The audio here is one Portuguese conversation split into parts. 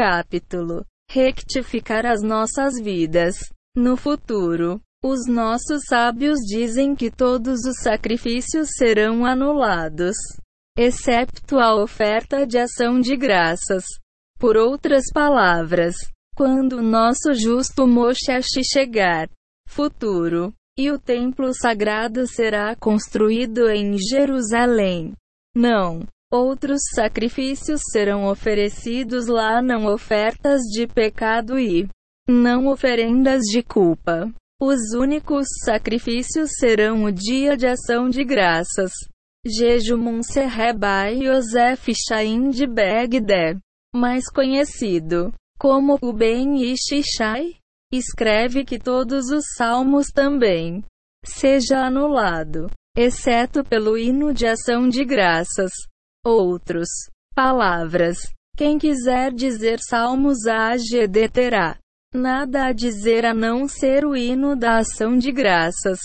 capítulo. Rectificar as nossas vidas. No futuro, os nossos sábios dizem que todos os sacrifícios serão anulados, excepto a oferta de ação de graças. Por outras palavras, quando o nosso justo Moshashi chegar, futuro, e o templo sagrado será construído em Jerusalém. Não. Outros sacrifícios serão oferecidos lá, não ofertas de pecado e não oferendas de culpa. Os únicos sacrifícios serão o dia de ação de graças. Jejum Serrebai Yosef Shain de Begdé, mais conhecido como o Ben Ishishai, escreve que todos os salmos também seja anulado, exceto pelo hino de ação de graças. Outros palavras. Quem quiser dizer salmos a AGD terá nada a dizer a não ser o hino da ação de graças.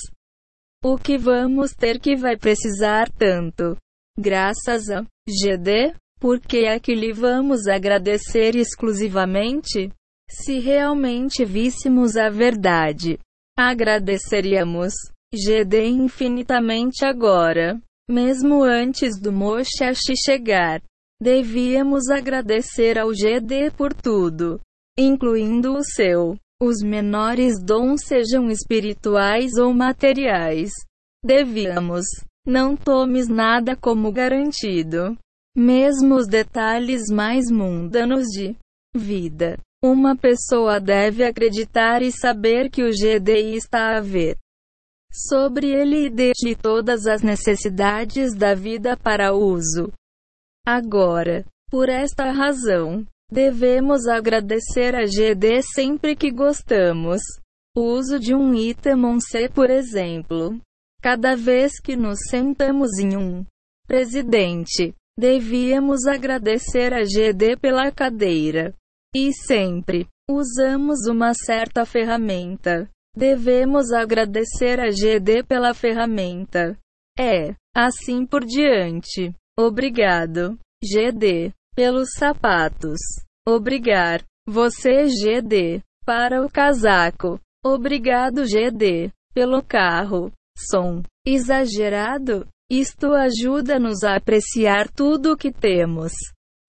O que vamos ter que vai precisar tanto. Graças a GD, porque é que lhe vamos agradecer exclusivamente? Se realmente víssemos a verdade, agradeceríamos GD infinitamente agora, mesmo antes do Moshashi chegar. Devíamos agradecer ao GD por tudo, incluindo o seu. Os menores dons sejam espirituais ou materiais. Devíamos. Não tomes nada como garantido. Mesmo os detalhes mais mundanos de vida. Uma pessoa deve acreditar e saber que o GDI está a ver sobre ele e deixe todas as necessidades da vida para uso. Agora, por esta razão, devemos agradecer a GD sempre que gostamos. O uso de um item C, por exemplo. Cada vez que nos sentamos em um presidente, devíamos agradecer a GD pela cadeira. E sempre usamos uma certa ferramenta. Devemos agradecer a GD pela ferramenta. É, assim por diante. Obrigado, GD, pelos sapatos. Obrigar, você GD, para o casaco. Obrigado GD, pelo carro. Som exagerado? Isto ajuda-nos a apreciar tudo o que temos,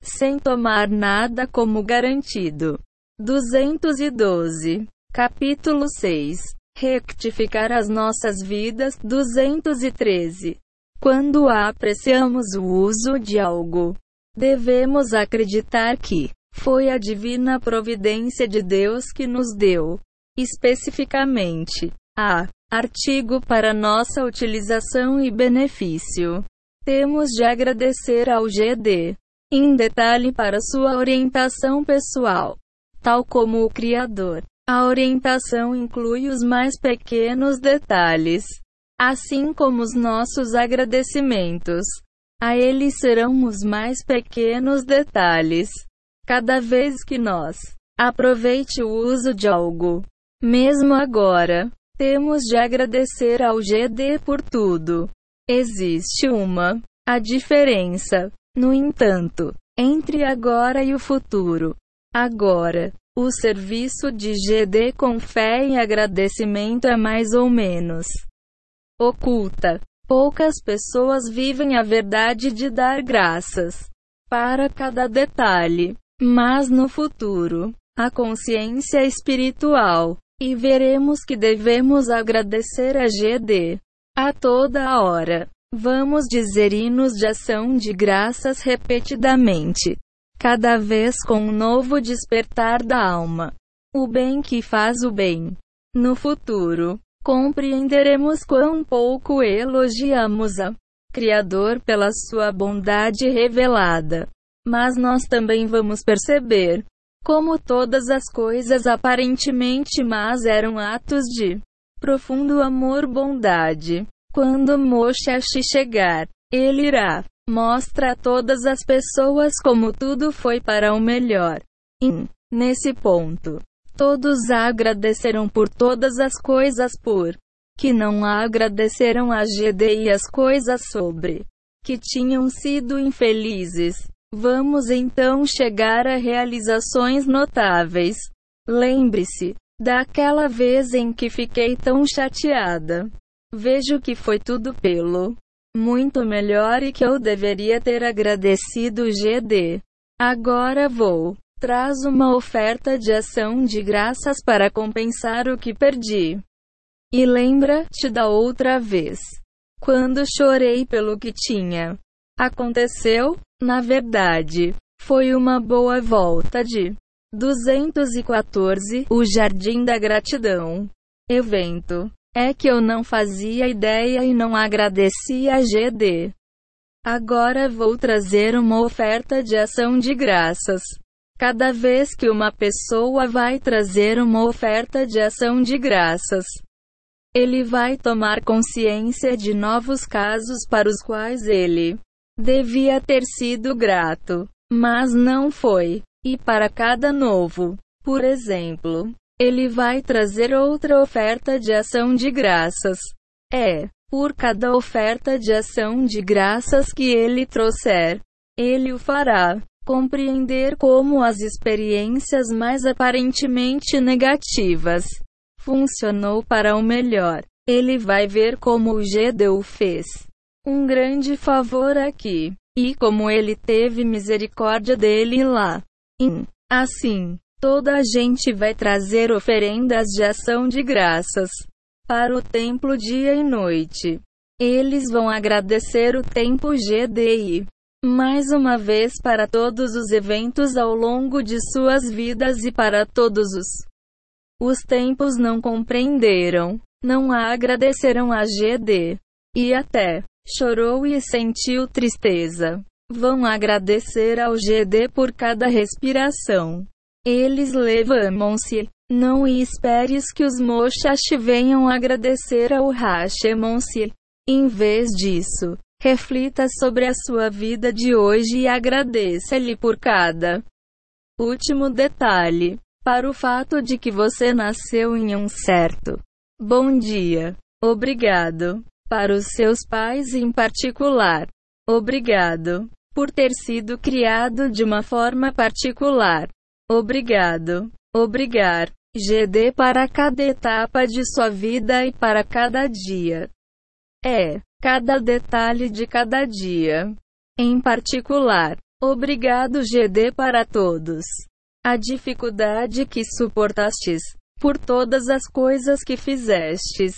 sem tomar nada como garantido. 212 Capítulo 6 Rectificar as nossas vidas 213 Quando apreciamos o uso de algo, devemos acreditar que foi a divina providência de Deus que nos deu, especificamente, a artigo para nossa utilização e benefício. Temos de agradecer ao GD, em detalhe para sua orientação pessoal, tal como o Criador. A orientação inclui os mais pequenos detalhes, assim como os nossos agradecimentos. A ele serão os mais pequenos detalhes. Cada vez que nós aproveite o uso de algo, mesmo agora, temos de agradecer ao GD por tudo. Existe uma a diferença, no entanto, entre agora e o futuro. Agora, o serviço de GD com fé e agradecimento é mais ou menos oculta. Poucas pessoas vivem a verdade de dar graças para cada detalhe, mas no futuro, a consciência espiritual, e veremos que devemos agradecer a GD a toda hora. Vamos dizer hinos de ação de graças repetidamente cada vez com um novo despertar da alma. O bem que faz o bem. No futuro, compreenderemos quão pouco elogiamos a Criador pela sua bondade revelada. Mas nós também vamos perceber como todas as coisas aparentemente más eram atos de profundo amor-bondade. Quando Moshashi chegar, ele irá Mostra a todas as pessoas como tudo foi para o melhor. E, nesse ponto, todos agradeceram por todas as coisas por que não agradeceram a GD e as coisas sobre que tinham sido infelizes. Vamos então chegar a realizações notáveis. Lembre-se daquela vez em que fiquei tão chateada. Vejo que foi tudo pelo muito melhor e que eu deveria ter agradecido o GD. Agora vou. Traz uma oferta de ação de graças para compensar o que perdi. E lembra-te da outra vez. Quando chorei pelo que tinha. Aconteceu, na verdade, foi uma boa volta de 214, o Jardim da Gratidão. Evento. É que eu não fazia ideia e não agradecia a GD. Agora vou trazer uma oferta de ação de graças. Cada vez que uma pessoa vai trazer uma oferta de ação de graças, ele vai tomar consciência de novos casos para os quais ele devia ter sido grato, mas não foi. E para cada novo, por exemplo, ele vai trazer outra oferta de ação de graças. É, por cada oferta de ação de graças que ele trouxer, ele o fará compreender como as experiências mais aparentemente negativas funcionou para o melhor. Ele vai ver como o Gedeu fez um grande favor aqui e como ele teve misericórdia dele lá. E, assim, Toda a gente vai trazer oferendas de ação de graças para o templo dia e noite. Eles vão agradecer o tempo GDI mais uma vez para todos os eventos ao longo de suas vidas e para todos os os tempos não compreenderam, não a agradeceram a GD e até chorou e sentiu tristeza. Vão agradecer ao GD por cada respiração. Eles levantam-se. Não esperes que os Mochash venham agradecer ao Hashemon-se. Em vez disso, reflita sobre a sua vida de hoje e agradeça-lhe por cada último detalhe. Para o fato de que você nasceu em um certo bom dia. Obrigado. Para os seus pais em particular. Obrigado. Por ter sido criado de uma forma particular. Obrigado. Obrigar. GD para cada etapa de sua vida e para cada dia. É. Cada detalhe de cada dia. Em particular. Obrigado GD para todos. A dificuldade que suportastes. Por todas as coisas que fizestes.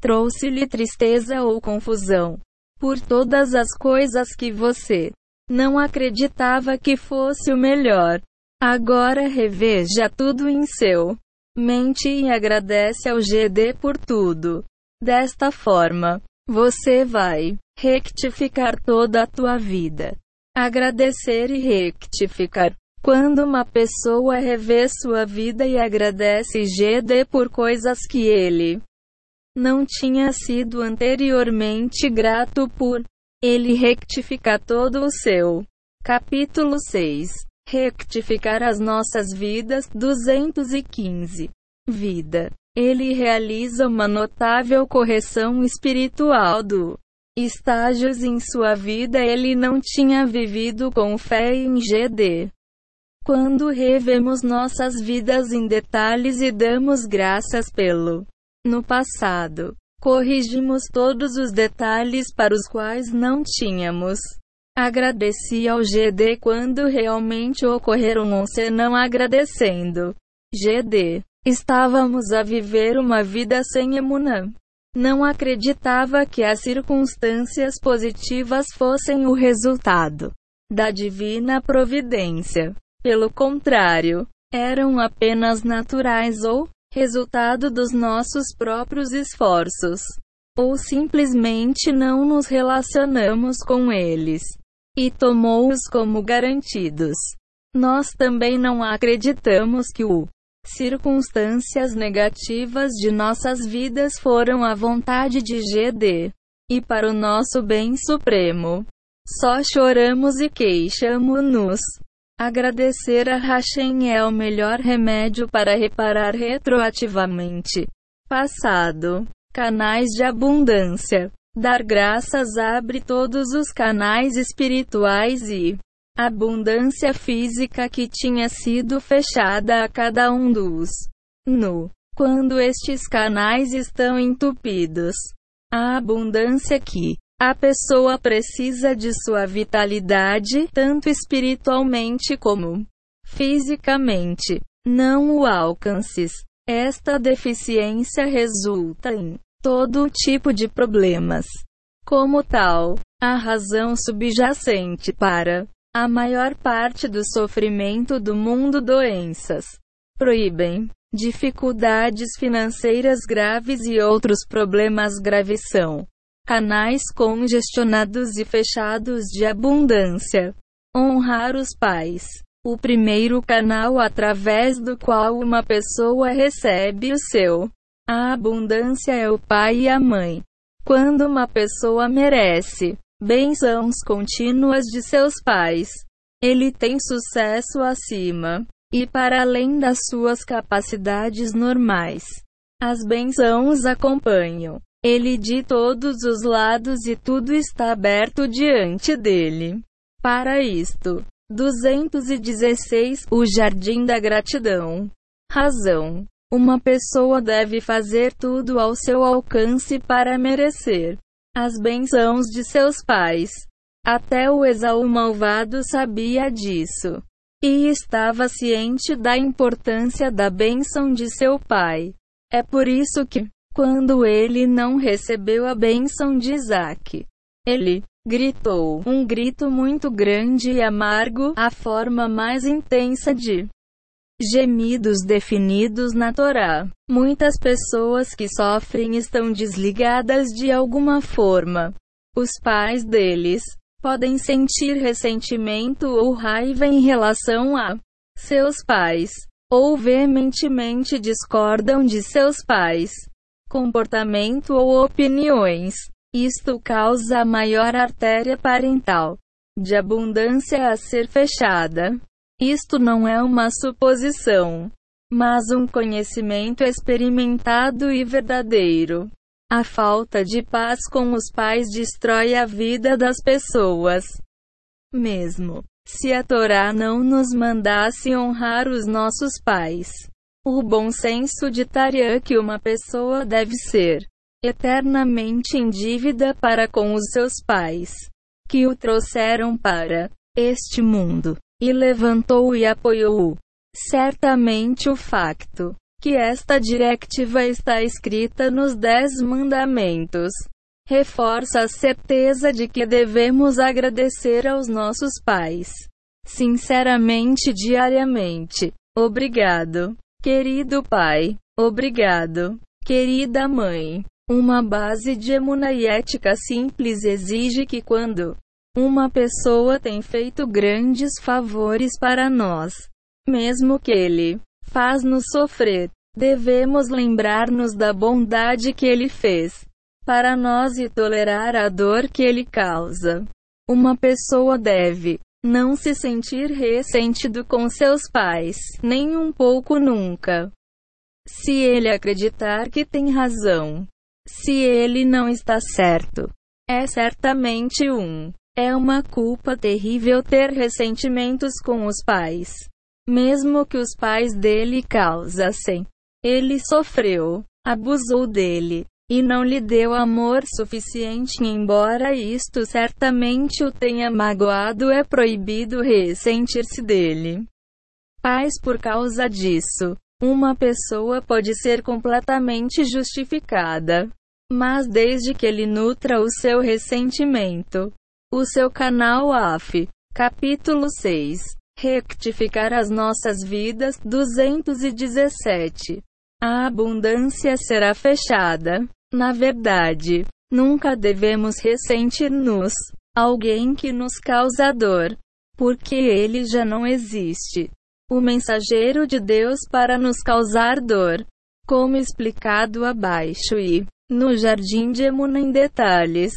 Trouxe-lhe tristeza ou confusão. Por todas as coisas que você não acreditava que fosse o melhor. Agora reveja tudo em seu mente e agradece ao GD por tudo. Desta forma, você vai rectificar toda a tua vida. Agradecer e rectificar. Quando uma pessoa revê sua vida e agradece GD por coisas que ele não tinha sido anteriormente grato por, ele rectifica todo o seu. Capítulo 6 rectificar as nossas vidas. 215. Vida. Ele realiza uma notável correção espiritual do estágios em sua vida ele não tinha vivido com fé em GD. Quando revemos nossas vidas em detalhes e damos graças pelo no passado, corrigimos todos os detalhes para os quais não tínhamos Agradeci ao GD quando realmente ocorreram ou se não agradecendo. GD. Estávamos a viver uma vida sem emunã. Não acreditava que as circunstâncias positivas fossem o resultado da divina providência. Pelo contrário, eram apenas naturais ou resultado dos nossos próprios esforços. Ou simplesmente não nos relacionamos com eles e tomou-os como garantidos. Nós também não acreditamos que o circunstâncias negativas de nossas vidas foram a vontade de GD e para o nosso bem supremo. Só choramos e queixamos-nos. Agradecer a Hashem é o melhor remédio para reparar retroativamente. Passado. Canais de abundância. Dar graças abre todos os canais espirituais e abundância física que tinha sido fechada a cada um dos no quando estes canais estão entupidos. A abundância que a pessoa precisa de sua vitalidade, tanto espiritualmente como fisicamente. Não o alcances. Esta deficiência resulta em todo tipo de problemas. Como tal, a razão subjacente para a maior parte do sofrimento do mundo doenças proíbem dificuldades financeiras graves e outros problemas graves são canais congestionados e fechados de abundância. Honrar os pais. O primeiro canal através do qual uma pessoa recebe o seu a abundância é o pai e a mãe. Quando uma pessoa merece bênçãos contínuas de seus pais. Ele tem sucesso acima e para além das suas capacidades normais. As bênçãos acompanham ele de todos os lados e tudo está aberto diante dele. Para isto, 216 O Jardim da Gratidão. Razão. Uma pessoa deve fazer tudo ao seu alcance para merecer as bênçãos de seus pais. Até o Esaú malvado sabia disso. E estava ciente da importância da bênção de seu pai. É por isso que, quando ele não recebeu a bênção de Isaac, ele gritou um grito muito grande e amargo, a forma mais intensa de Gemidos definidos na Torá. Muitas pessoas que sofrem estão desligadas de alguma forma. Os pais deles podem sentir ressentimento ou raiva em relação a seus pais, ou veementemente discordam de seus pais, comportamento ou opiniões. Isto causa a maior artéria parental de abundância a ser fechada. Isto não é uma suposição, mas um conhecimento experimentado e verdadeiro. A falta de paz com os pais destrói a vida das pessoas. Mesmo se a Torá não nos mandasse honrar os nossos pais, o bom senso ditaria que uma pessoa deve ser eternamente em dívida para com os seus pais, que o trouxeram para este mundo e levantou e apoiou-o. Certamente o facto que esta directiva está escrita nos Dez Mandamentos reforça a certeza de que devemos agradecer aos nossos pais. Sinceramente, diariamente. Obrigado, querido pai. Obrigado, querida mãe. Uma base de emuna e ética simples exige que quando uma pessoa tem feito grandes favores para nós. Mesmo que ele faz-nos sofrer, devemos lembrar-nos da bondade que ele fez para nós e tolerar a dor que ele causa. Uma pessoa deve não se sentir ressentido com seus pais, nem um pouco nunca. Se ele acreditar que tem razão, se ele não está certo, é certamente um é uma culpa terrível ter ressentimentos com os pais. Mesmo que os pais dele causassem. Ele sofreu, abusou dele, e não lhe deu amor suficiente, embora isto certamente o tenha magoado, é proibido ressentir-se dele. Pais, por causa disso, uma pessoa pode ser completamente justificada. Mas desde que ele nutra o seu ressentimento, o seu canal AF. Capítulo 6. Rectificar as nossas vidas. 217. A abundância será fechada. Na verdade, nunca devemos ressentir-nos. Alguém que nos causa dor. Porque ele já não existe. O mensageiro de Deus para nos causar dor. Como explicado abaixo e no Jardim de Emuna em detalhes.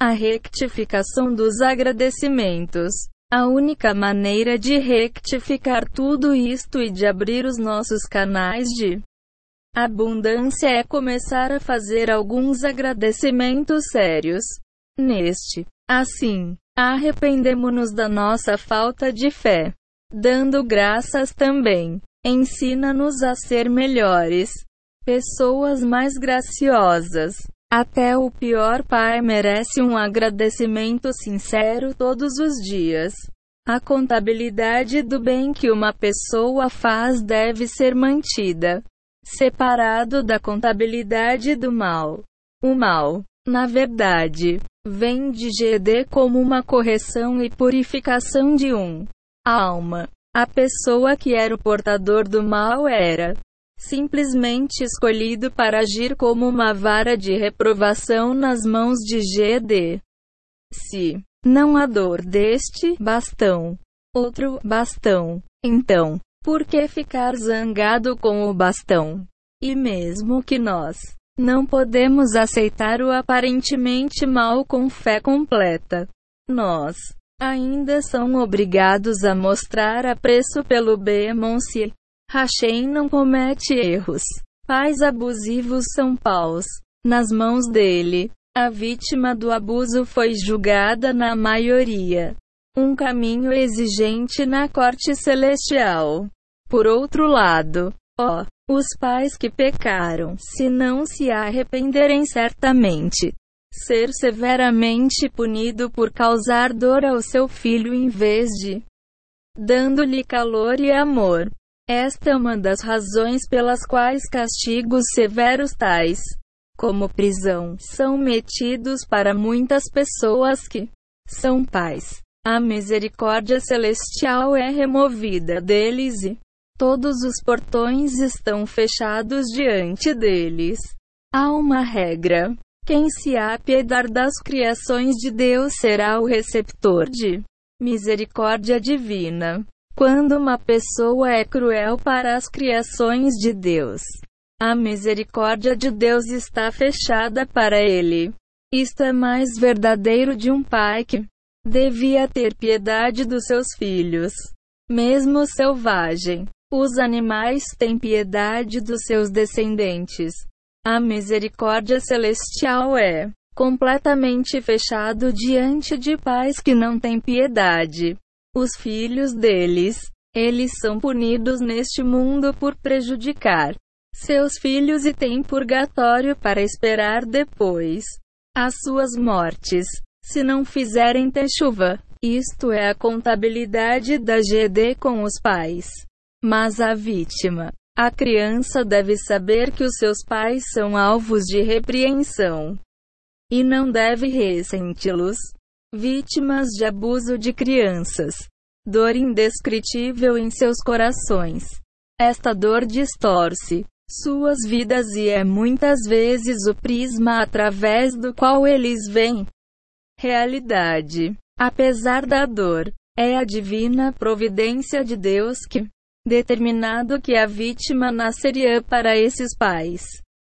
A rectificação dos agradecimentos. A única maneira de rectificar tudo isto e de abrir os nossos canais de abundância é começar a fazer alguns agradecimentos sérios. Neste, assim, Arrependemo-nos da nossa falta de fé, dando graças também. Ensina-nos a ser melhores, pessoas mais graciosas. Até o pior pai merece um agradecimento sincero todos os dias. A contabilidade do bem que uma pessoa faz deve ser mantida separado da contabilidade do mal. O mal, na verdade, vem de GD como uma correção e purificação de um alma. A pessoa que era o portador do mal era simplesmente escolhido para agir como uma vara de reprovação nas mãos de GD. Se não há dor deste bastão, outro bastão, então, por que ficar zangado com o bastão? E mesmo que nós não podemos aceitar o aparentemente mal com fé completa, nós ainda são obrigados a mostrar apreço pelo Bemonce. Hashem não comete erros. Pais abusivos são paus. Nas mãos dele, a vítima do abuso foi julgada na maioria. Um caminho exigente na corte celestial. Por outro lado, ó, os pais que pecaram, se não se arrependerem certamente, ser severamente punido por causar dor ao seu filho em vez de dando-lhe calor e amor. Esta é uma das razões pelas quais castigos severos tais como prisão são metidos para muitas pessoas que são pais. A misericórdia celestial é removida deles e todos os portões estão fechados diante deles. Há uma regra quem se apiedar das criações de Deus será o receptor de misericórdia divina. Quando uma pessoa é cruel para as criações de Deus, a misericórdia de Deus está fechada para ele. Isto é mais verdadeiro de um pai que devia ter piedade dos seus filhos, mesmo selvagem. Os animais têm piedade dos seus descendentes. A misericórdia celestial é completamente fechado diante de pais que não têm piedade. Os filhos deles, eles são punidos neste mundo por prejudicar seus filhos e têm purgatório para esperar depois as suas mortes, se não fizerem chuva. Isto é a contabilidade da GD com os pais. Mas a vítima a criança deve saber que os seus pais são alvos de repreensão e não deve ressenti-los. Vítimas de abuso de crianças. Dor indescritível em seus corações. Esta dor distorce suas vidas e é muitas vezes o prisma através do qual eles veem realidade. Apesar da dor, é a divina providência de Deus que determinado que a vítima nasceria para esses pais,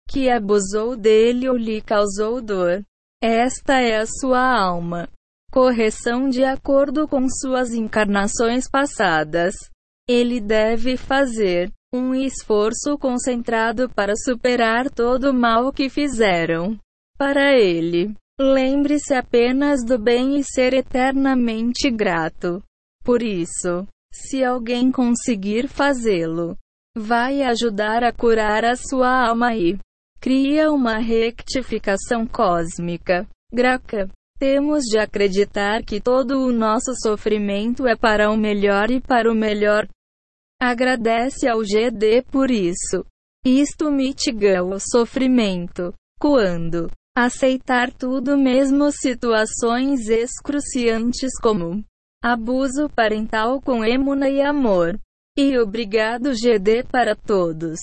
que abusou dele ou lhe causou dor. Esta é a sua alma. Correção de acordo com suas encarnações passadas. Ele deve fazer um esforço concentrado para superar todo o mal que fizeram. Para ele, lembre-se apenas do bem e ser eternamente grato. Por isso, se alguém conseguir fazê-lo, vai ajudar a curar a sua alma e cria uma rectificação cósmica. Graca. Temos de acreditar que todo o nosso sofrimento é para o melhor e para o melhor. Agradece ao GD por isso. Isto mitiga o sofrimento. Quando aceitar tudo, mesmo situações excruciantes como Abuso parental com emuna e amor. E obrigado GD para todos.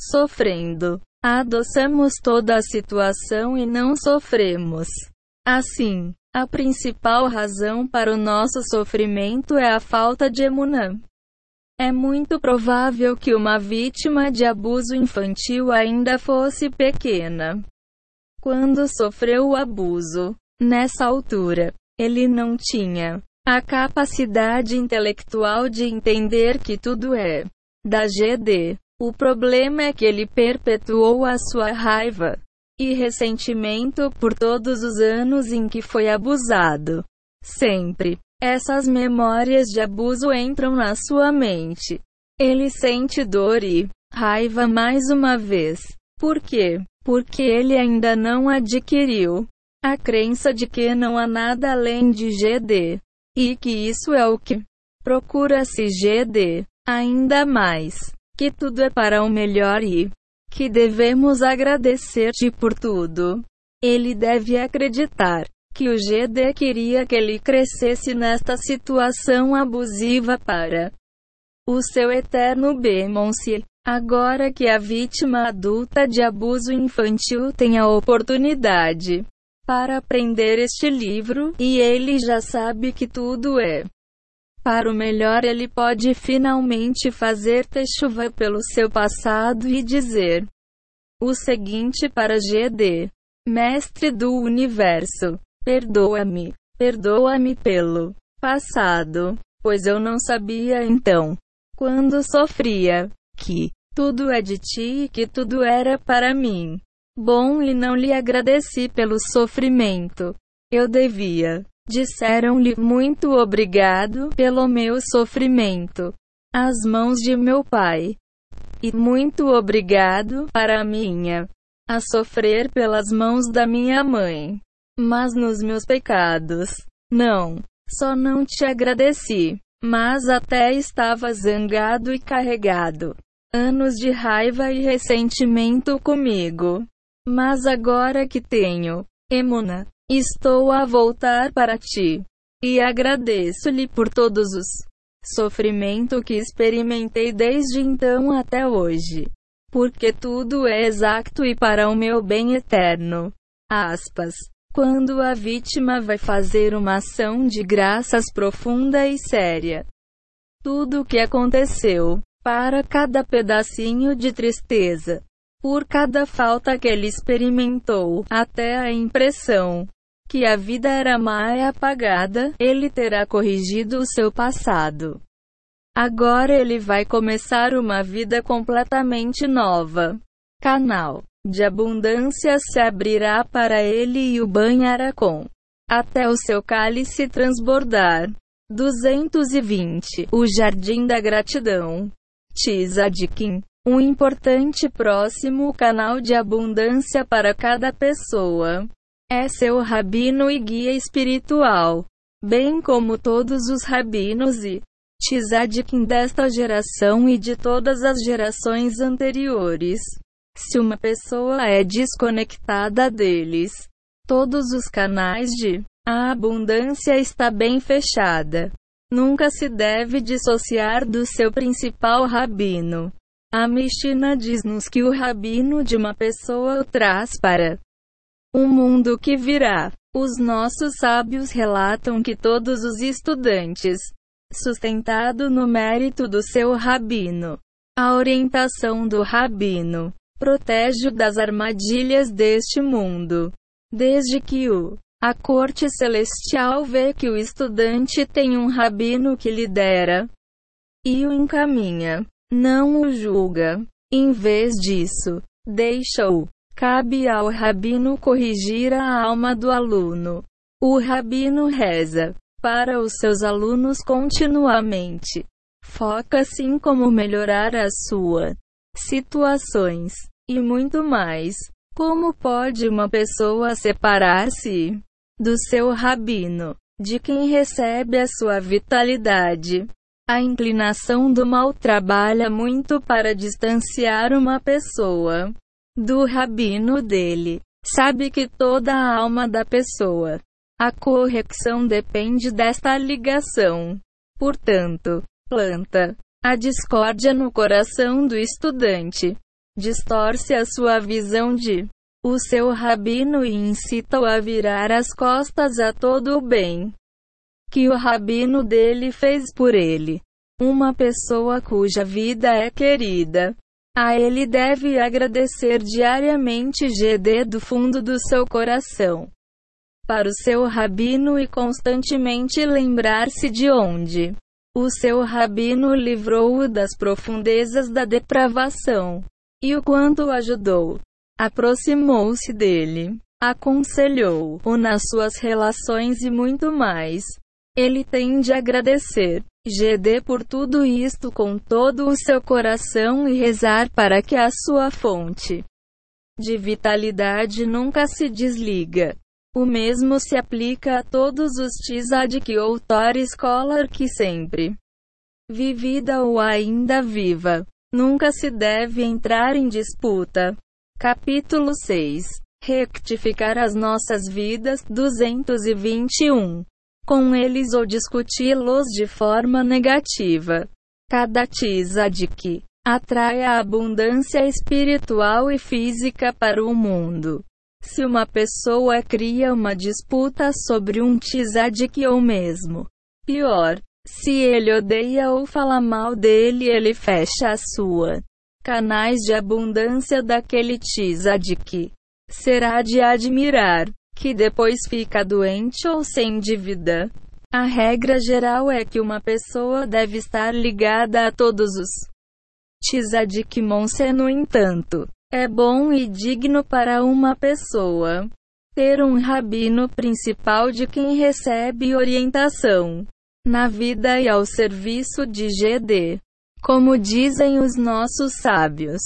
Sofrendo. Adoçamos toda a situação e não sofremos. Assim, a principal razão para o nosso sofrimento é a falta de emunã. É muito provável que uma vítima de abuso infantil ainda fosse pequena. Quando sofreu o abuso, nessa altura, ele não tinha a capacidade intelectual de entender que tudo é da GD. O problema é que ele perpetuou a sua raiva e ressentimento por todos os anos em que foi abusado. Sempre. Essas memórias de abuso entram na sua mente. Ele sente dor e raiva mais uma vez. Por quê? Porque ele ainda não adquiriu a crença de que não há nada além de GD. E que isso é o que procura-se GD. Ainda mais. Que tudo é para o melhor e que devemos agradecer-te por tudo. Ele deve acreditar que o GD queria que ele crescesse nesta situação abusiva para o seu eterno Bemonce. Agora que a vítima adulta de abuso infantil tem a oportunidade para aprender este livro, e ele já sabe que tudo é para o melhor, ele pode finalmente fazer chuva pelo seu passado e dizer o seguinte para GD: Mestre do universo, perdoa-me, perdoa-me pelo passado, pois eu não sabia então, quando sofria, que tudo é de ti e que tudo era para mim. Bom, e não lhe agradeci pelo sofrimento. Eu devia. Disseram-lhe muito obrigado pelo meu sofrimento. As mãos de meu pai. E muito obrigado para a minha. A sofrer pelas mãos da minha mãe. Mas nos meus pecados. Não. Só não te agradeci. Mas até estava zangado e carregado. Anos de raiva e ressentimento comigo. Mas agora que tenho, Emuna, estou a voltar para ti. E agradeço-lhe por todos os sofrimento que experimentei desde então até hoje. Porque tudo é exato e para o meu bem eterno. Aspas. Quando a vítima vai fazer uma ação de graças profunda e séria. Tudo o que aconteceu, para cada pedacinho de tristeza, por cada falta que ele experimentou, até a impressão que a vida era má e apagada, ele terá corrigido o seu passado. Agora ele vai começar uma vida completamente nova. Canal de abundância se abrirá para ele e o banhará com até o seu cálice transbordar. 220 O Jardim da Gratidão. Tzadkin um importante próximo canal de abundância para cada pessoa. É seu rabino e guia espiritual, bem como todos os rabinos e tzadikim desta geração e de todas as gerações anteriores. Se uma pessoa é desconectada deles, todos os canais de a abundância está bem fechada. Nunca se deve dissociar do seu principal rabino. A Mishnah diz-nos que o rabino de uma pessoa o traz para o mundo que virá. Os nossos sábios relatam que todos os estudantes, sustentado no mérito do seu rabino, a orientação do rabino, protege das armadilhas deste mundo. Desde que o a corte celestial vê que o estudante tem um rabino que lidera e o encaminha não o julga. Em vez disso, deixa-o. Cabe ao rabino corrigir a alma do aluno. O rabino reza para os seus alunos continuamente. Foca-se em como melhorar as suas situações e muito mais. Como pode uma pessoa separar-se do seu rabino, de quem recebe a sua vitalidade? A inclinação do mal trabalha muito para distanciar uma pessoa do rabino dele. Sabe que toda a alma da pessoa. A correção depende desta ligação. Portanto, planta a discórdia no coração do estudante. Distorce a sua visão de o seu rabino e incita-o a virar as costas a todo o bem que o rabino dele fez por ele. Uma pessoa cuja vida é querida. A ele deve agradecer diariamente GD do fundo do seu coração. Para o seu rabino e constantemente lembrar-se de onde o seu rabino livrou-o das profundezas da depravação e o quanto o ajudou. Aproximou-se dele aconselhou-o nas suas relações e muito mais. Ele tem de agradecer GD por tudo isto com todo o seu coração e rezar para que a sua fonte de vitalidade nunca se desliga. O mesmo se aplica a todos os Tzaddik ou Tor Scholar que sempre vivida ou ainda viva. Nunca se deve entrar em disputa. Capítulo 6 Rectificar as nossas vidas 221 com eles ou discuti-los de forma negativa. Cada Tzaddik atrai a abundância espiritual e física para o mundo. Se uma pessoa cria uma disputa sobre um tzadik ou mesmo, pior, se ele odeia ou fala mal dele, ele fecha a sua canais de abundância daquele tzadik. Será de admirar que depois fica doente ou sem dívida. A regra geral é que uma pessoa deve estar ligada a todos os tzadik monse no entanto, é bom e digno para uma pessoa ter um rabino principal de quem recebe orientação na vida e ao serviço de GD. Como dizem os nossos sábios,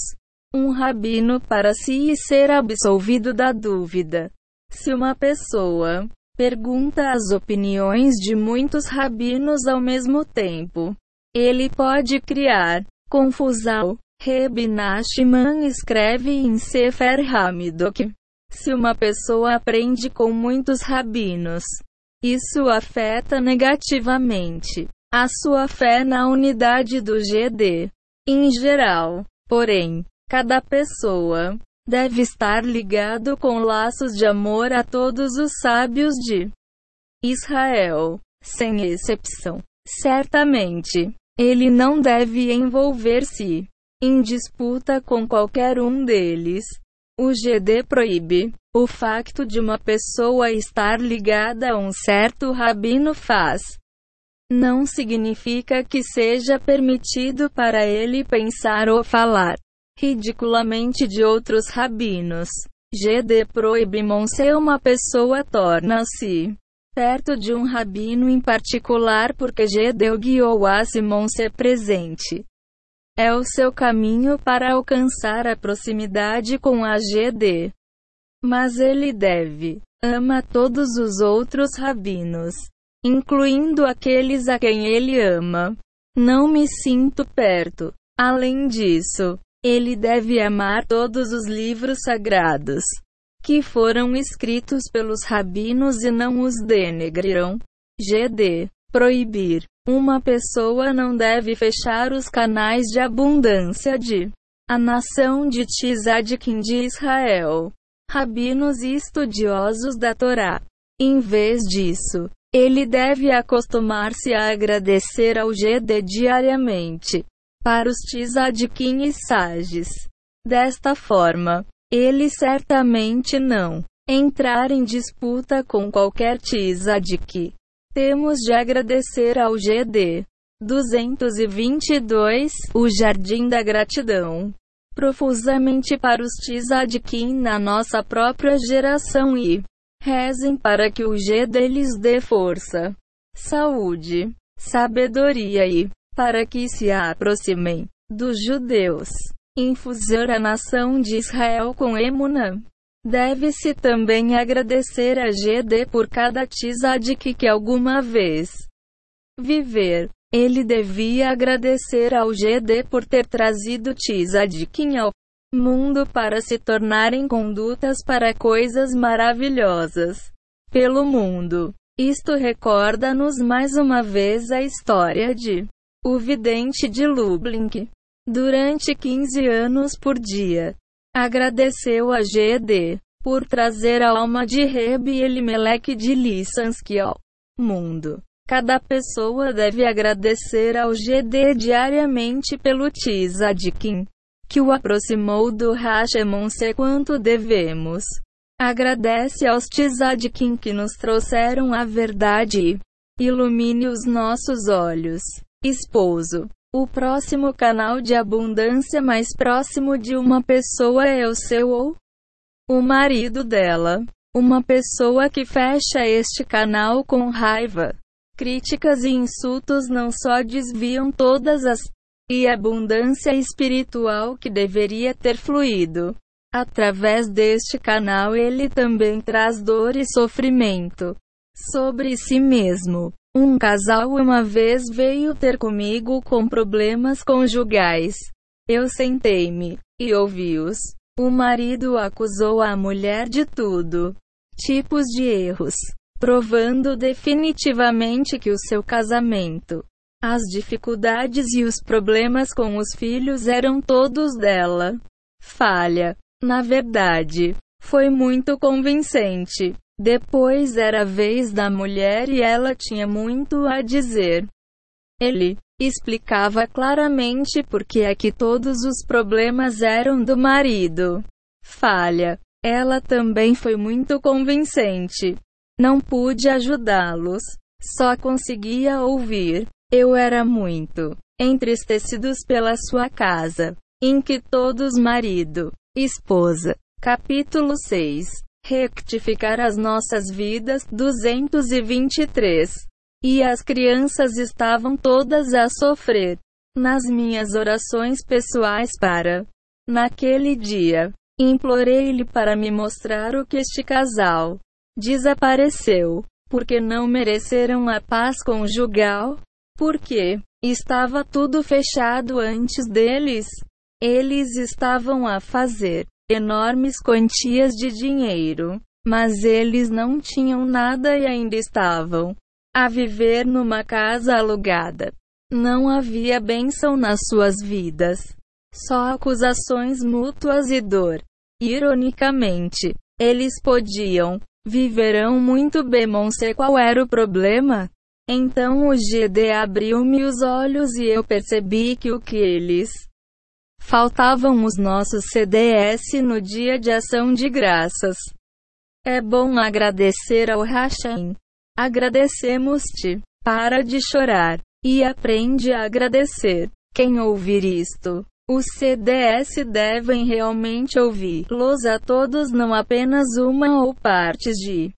um rabino para si e ser absolvido da dúvida. Se uma pessoa pergunta as opiniões de muitos rabinos ao mesmo tempo, ele pode criar confusão. Reb Nachman escreve em Sefer Hamidok. Se uma pessoa aprende com muitos rabinos, isso afeta negativamente a sua fé na unidade do GD. Em geral, porém, cada pessoa deve estar ligado com laços de amor a todos os sábios de Israel, sem exceção. Certamente, ele não deve envolver-se em disputa com qualquer um deles. O GD proíbe o facto de uma pessoa estar ligada a um certo rabino faz. Não significa que seja permitido para ele pensar ou falar ridiculamente de outros rabinos. GD proibimon se uma pessoa torna-se perto de um rabino em particular porque GD guiou a Simon ser presente. É o seu caminho para alcançar a proximidade com a GD. Mas ele deve ama todos os outros rabinos, incluindo aqueles a quem ele ama. Não me sinto perto. Além disso, ele deve amar todos os livros sagrados que foram escritos pelos rabinos e não os denegrirão. GD. Proibir. Uma pessoa não deve fechar os canais de abundância de a nação de Tzadkin de Israel. Rabinos e estudiosos da Torá. Em vez disso, ele deve acostumar-se a agradecer ao GD diariamente para os Tzadkin e Sages. Desta forma, ele certamente não entrar em disputa com qualquer Tzadik. Temos de agradecer ao GD 222, o Jardim da Gratidão, profusamente para os Tzadkin na nossa própria geração e rezem para que o GD lhes dê força, saúde, sabedoria e para que se aproximem dos judeus. Infusor a nação de Israel com Emunã. Deve-se também agradecer a GD por cada tzadik que alguma vez viver. Ele devia agradecer ao GD por ter trazido tzadikim ao mundo para se tornarem condutas para coisas maravilhosas pelo mundo. Isto recorda-nos mais uma vez a história de o vidente de Lublin, durante 15 anos por dia, agradeceu a GD por trazer a alma de Reb Elimelech de Lissansky ao mundo. Cada pessoa deve agradecer ao GD diariamente pelo Tzadkin, que o aproximou do Hashemon se quanto devemos. Agradece aos Tzadkin que nos trouxeram a verdade e ilumine os nossos olhos. Esposo. O próximo canal de abundância mais próximo de uma pessoa é o seu ou o marido dela. Uma pessoa que fecha este canal com raiva, críticas e insultos não só desviam todas as e abundância espiritual que deveria ter fluído. Através deste canal ele também traz dor e sofrimento sobre si mesmo. Um casal uma vez veio ter comigo com problemas conjugais. Eu sentei-me e ouvi-os. O marido acusou a mulher de tudo. Tipos de erros. Provando definitivamente que o seu casamento, as dificuldades e os problemas com os filhos eram todos dela. Falha. Na verdade, foi muito convincente. Depois era a vez da mulher e ela tinha muito a dizer. Ele explicava claramente porque é que todos os problemas eram do marido. Falha. Ela também foi muito convincente. Não pude ajudá-los. Só conseguia ouvir. Eu era muito entristecidos pela sua casa, em que todos marido, esposa. Capítulo 6 rectificar as nossas vidas. 223. E as crianças estavam todas a sofrer. Nas minhas orações pessoais para naquele dia, implorei-lhe para me mostrar o que este casal desapareceu, porque não mereceram a paz conjugal, porque estava tudo fechado antes deles. Eles estavam a fazer enormes quantias de dinheiro, mas eles não tinham nada e ainda estavam a viver numa casa alugada. Não havia bênção nas suas vidas, só acusações mútuas e dor. Ironicamente, eles podiam, viverão muito bem, Monse. Qual era o problema? Então o GD abriu-me os olhos e eu percebi que o que eles Faltavam os nossos CDS no dia de ação de graças. É bom agradecer ao Hashem. Agradecemos-te. Para de chorar. E aprende a agradecer. Quem ouvir isto, os CDS devem realmente ouvir-los a todos, não apenas uma ou partes de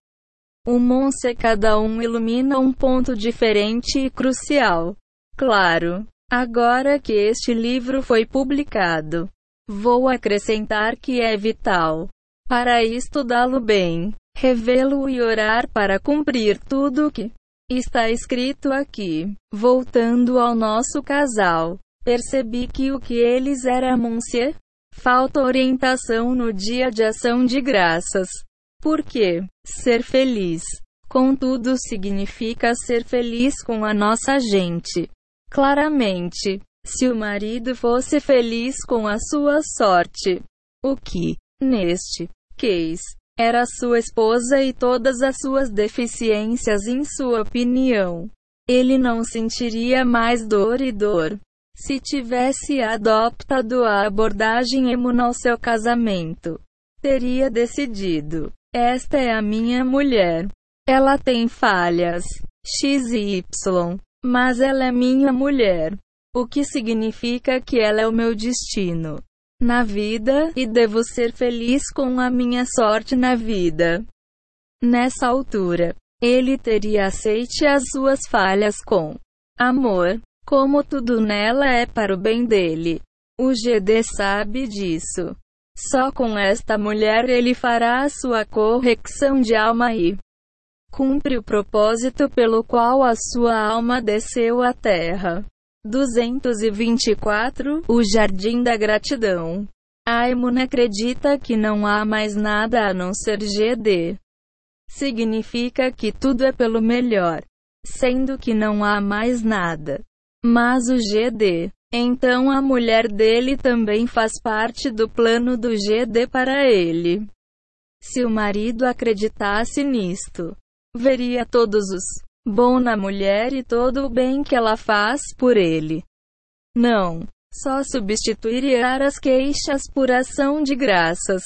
um monse. Cada um ilumina um ponto diferente e crucial. Claro, Agora que este livro foi publicado, vou acrescentar que é vital para estudá-lo bem, revê-lo e orar para cumprir tudo o que está escrito aqui. Voltando ao nosso casal, percebi que o que eles era monsieur, falta orientação no dia de ação de graças. Porque ser feliz, contudo, significa ser feliz com a nossa gente. Claramente, se o marido fosse feliz com a sua sorte, o que, neste case, era sua esposa e todas as suas deficiências em sua opinião, ele não sentiria mais dor e dor. Se tivesse adoptado a abordagem emo no seu casamento, teria decidido: esta é a minha mulher. Ela tem falhas. X e Y. Mas ela é minha mulher. O que significa que ela é o meu destino na vida, e devo ser feliz com a minha sorte na vida. Nessa altura, ele teria aceite as suas falhas com amor, como tudo nela é para o bem dele. O GD sabe disso. Só com esta mulher ele fará a sua correção de alma e cumpre o propósito pelo qual a sua alma desceu à terra. 224 O Jardim da Gratidão. Aimun acredita que não há mais nada a não ser GD. Significa que tudo é pelo melhor, sendo que não há mais nada. Mas o GD. Então a mulher dele também faz parte do plano do GD para ele. Se o marido acreditasse nisto, veria todos os bom na mulher e todo o bem que ela faz por ele. Não, só substituiria as queixas por ação de graças.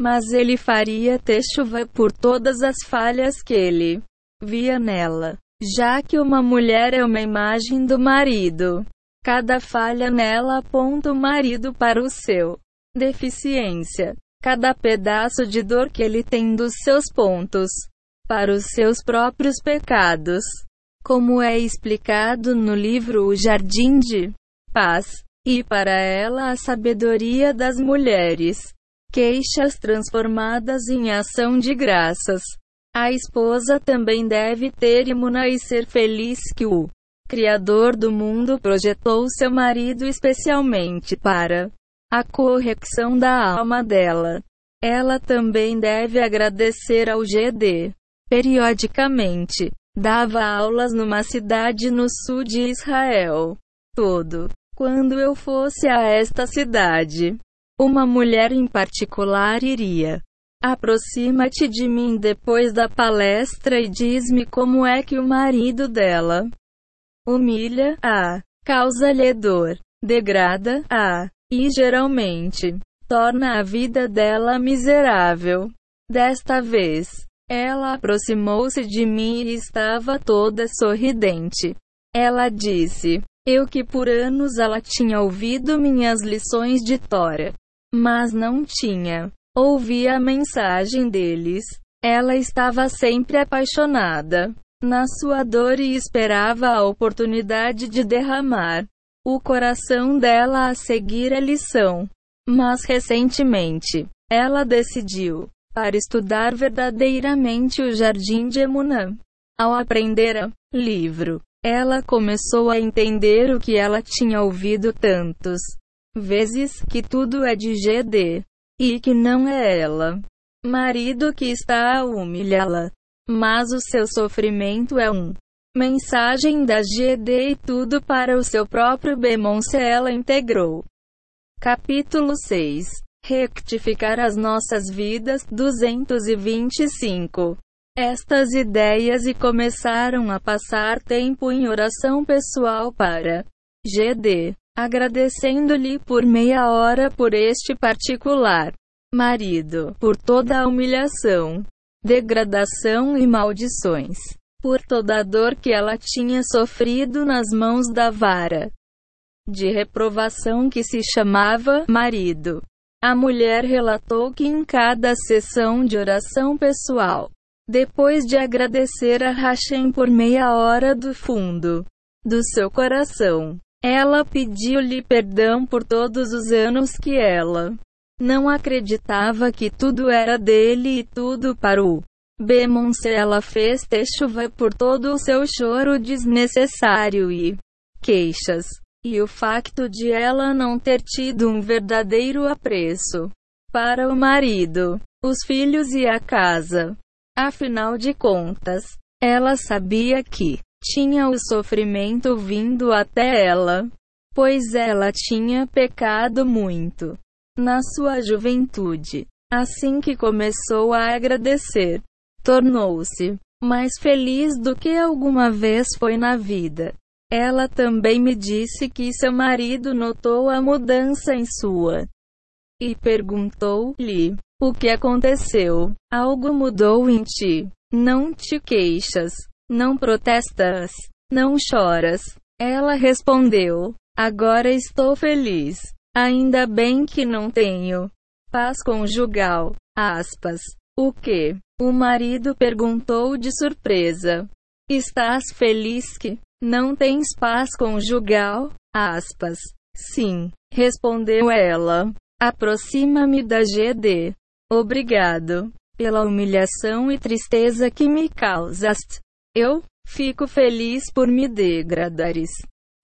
Mas ele faria ter chuva por todas as falhas que ele via nela. Já que uma mulher é uma imagem do marido, cada falha nela aponta o marido para o seu deficiência. cada pedaço de dor que ele tem dos seus pontos para os seus próprios pecados. Como é explicado no livro O Jardim de Paz, e para ela a sabedoria das mulheres. Queixas transformadas em ação de graças. A esposa também deve ter imuna e ser feliz que o Criador do mundo projetou seu marido especialmente para a correção da alma dela. Ela também deve agradecer ao GD. Periodicamente, dava aulas numa cidade no sul de Israel. Todo. Quando eu fosse a esta cidade, uma mulher em particular iria. Aproxima-te de mim depois da palestra e diz-me como é que o marido dela humilha a, causa-lhe dor, degrada a, e geralmente torna a vida dela miserável. Desta vez, ela aproximou-se de mim e estava toda sorridente. Ela disse: Eu que por anos ela tinha ouvido minhas lições de Tora, mas não tinha ouvia a mensagem deles. Ela estava sempre apaixonada na sua dor e esperava a oportunidade de derramar o coração dela a seguir a lição. Mas recentemente, ela decidiu para estudar verdadeiramente o Jardim de Emunã. Ao aprender a livro, ela começou a entender o que ela tinha ouvido tantos vezes que tudo é de GD e que não é ela. Marido que está a humilhá-la mas o seu sofrimento é um mensagem da GD e tudo para o seu próprio Bemonce ela integrou. Capítulo 6 Rectificar as nossas vidas 225 estas ideias e começaram a passar tempo em oração pessoal para GD, agradecendo-lhe por meia hora por este particular marido, por toda a humilhação degradação e maldições, por toda a dor que ela tinha sofrido nas mãos da vara de reprovação que se chamava marido. A mulher relatou que em cada sessão de oração pessoal, depois de agradecer a Hashem por meia hora do fundo do seu coração, ela pediu-lhe perdão por todos os anos que ela não acreditava que tudo era dele e tudo para o Bemonce. Ela fez chuva por todo o seu choro desnecessário e queixas. E o facto de ela não ter tido um verdadeiro apreço para o marido, os filhos e a casa. Afinal de contas, ela sabia que tinha o sofrimento vindo até ela, pois ela tinha pecado muito na sua juventude. Assim que começou a agradecer, tornou-se mais feliz do que alguma vez foi na vida. Ela também me disse que seu marido notou a mudança em sua e perguntou-lhe: O que aconteceu? Algo mudou em ti. Não te queixas, não protestas, não choras. Ela respondeu: Agora estou feliz. Ainda bem que não tenho paz conjugal. Aspas. O que? O marido perguntou de surpresa. Estás feliz que não tens paz conjugal? Aspas. Sim, respondeu ela. Aproxima-me da GD. Obrigado pela humilhação e tristeza que me causaste. Eu fico feliz por me degradares.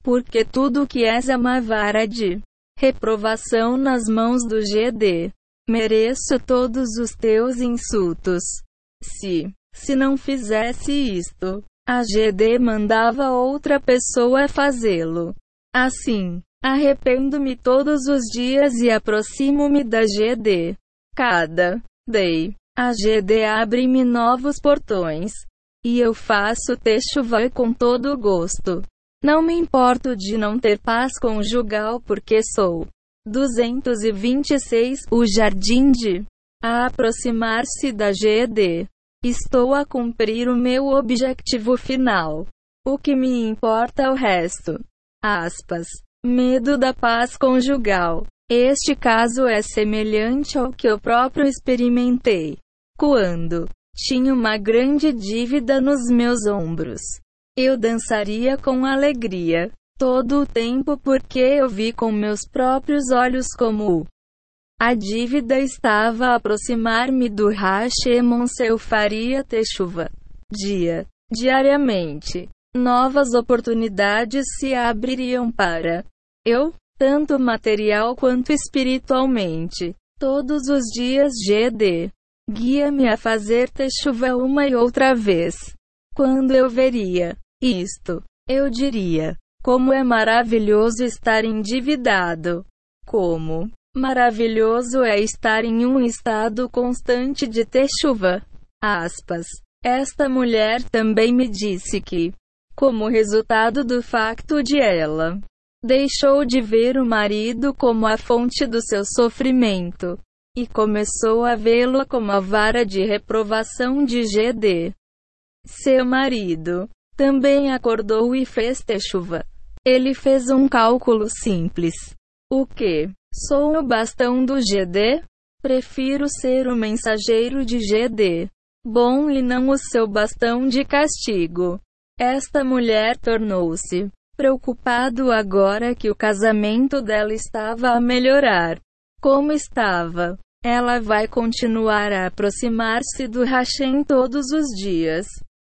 Porque tudo que és é uma vara de reprovação nas mãos do GD. Mereço todos os teus insultos. Se, se não fizesse isto, a GD mandava outra pessoa fazê-lo. Assim, arrependo-me todos os dias e aproximo-me da GD. Cada day, a GD abre-me novos portões. E eu faço chuva com todo gosto. Não me importo de não ter paz conjugal porque sou. 226 O Jardim de a aproximar-se da GED. Estou a cumprir o meu objetivo final. O que me importa é o resto. Aspas. Medo da paz conjugal. Este caso é semelhante ao que eu próprio experimentei. Quando tinha uma grande dívida nos meus ombros. Eu dançaria com alegria todo o tempo porque eu vi com meus próprios olhos como a dívida estava a aproximar-me do Hashemon se eu faria chuva. Dia. Diariamente. Novas oportunidades se abririam para eu, tanto material quanto espiritualmente. Todos os dias GD. Guia-me a fazer chuva uma e outra vez. Quando eu veria isto, eu diria: como é maravilhoso estar endividado! Como maravilhoso é estar em um estado constante de ter chuva. Aspas. Esta mulher também me disse que, como resultado do facto de ela deixou de ver o marido como a fonte do seu sofrimento e começou a vê-lo como a vara de reprovação de GD. Seu marido também acordou e fez chuva. Ele fez um cálculo simples. O que? Sou o bastão do GD? Prefiro ser o mensageiro de GD. Bom e não o seu bastão de castigo. Esta mulher tornou-se preocupado agora que o casamento dela estava a melhorar. Como estava? Ela vai continuar a aproximar-se do Hashem todos os dias,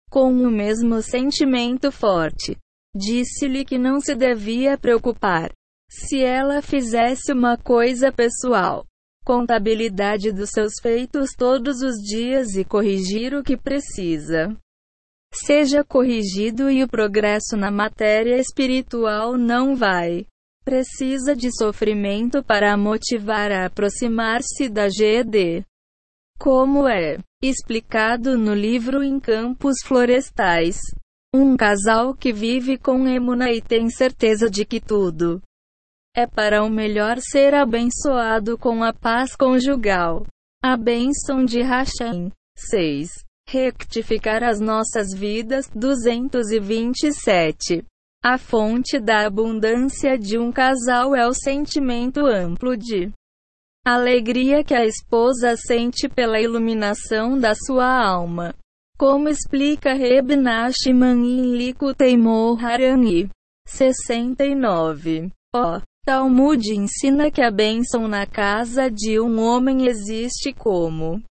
com o mesmo sentimento forte. Disse-lhe que não se devia preocupar. Se ela fizesse uma coisa pessoal, contabilidade dos seus feitos todos os dias e corrigir o que precisa, seja corrigido e o progresso na matéria espiritual não vai. Precisa de sofrimento para motivar a aproximar-se da GED. Como é explicado no livro Em Campos Florestais. Um casal que vive com Emuna e tem certeza de que tudo é para o melhor ser abençoado com a paz conjugal. A bênção de Hashem. 6. Rectificar as nossas vidas. 227. A fonte da abundância de um casal é o sentimento amplo de alegria que a esposa sente pela iluminação da sua alma. Como explica Reb Nachman em Likutei Harani. 69. O Talmud ensina que a bênção na casa de um homem existe como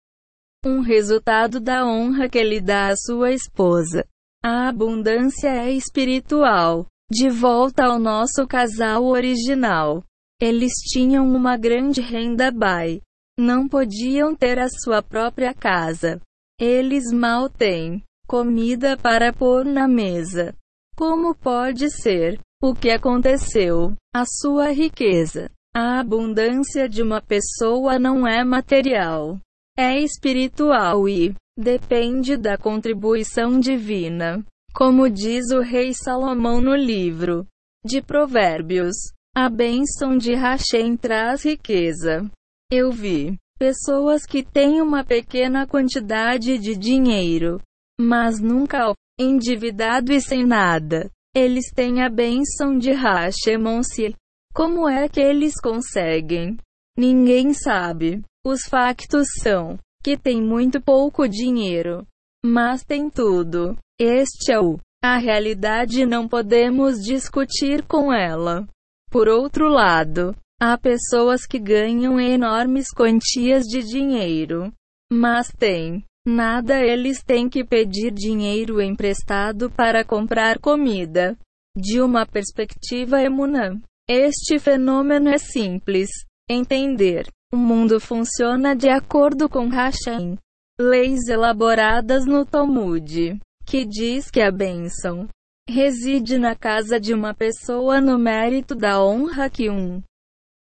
um resultado da honra que ele dá à sua esposa. A abundância é espiritual. De volta ao nosso casal original. Eles tinham uma grande renda bai. Não podiam ter a sua própria casa. Eles mal têm comida para pôr na mesa. Como pode ser? O que aconteceu? A sua riqueza. A abundância de uma pessoa não é material. É espiritual e depende da contribuição divina. Como diz o rei Salomão no livro de Provérbios, a bênção de Hashem traz riqueza. Eu vi Pessoas que têm uma pequena quantidade de dinheiro, mas nunca endividado e sem nada. Eles têm a bênção de Hashemonsi. Como é que eles conseguem? Ninguém sabe. Os factos são que tem muito pouco dinheiro, mas tem tudo. Este é o a realidade não podemos discutir com ela. Por outro lado, Há pessoas que ganham enormes quantias de dinheiro, mas têm nada, eles têm que pedir dinheiro emprestado para comprar comida. De uma perspectiva emunã, este fenômeno é simples. Entender. O mundo funciona de acordo com Hashem. Leis elaboradas no Talmud, que diz que a bênção reside na casa de uma pessoa no mérito da honra que um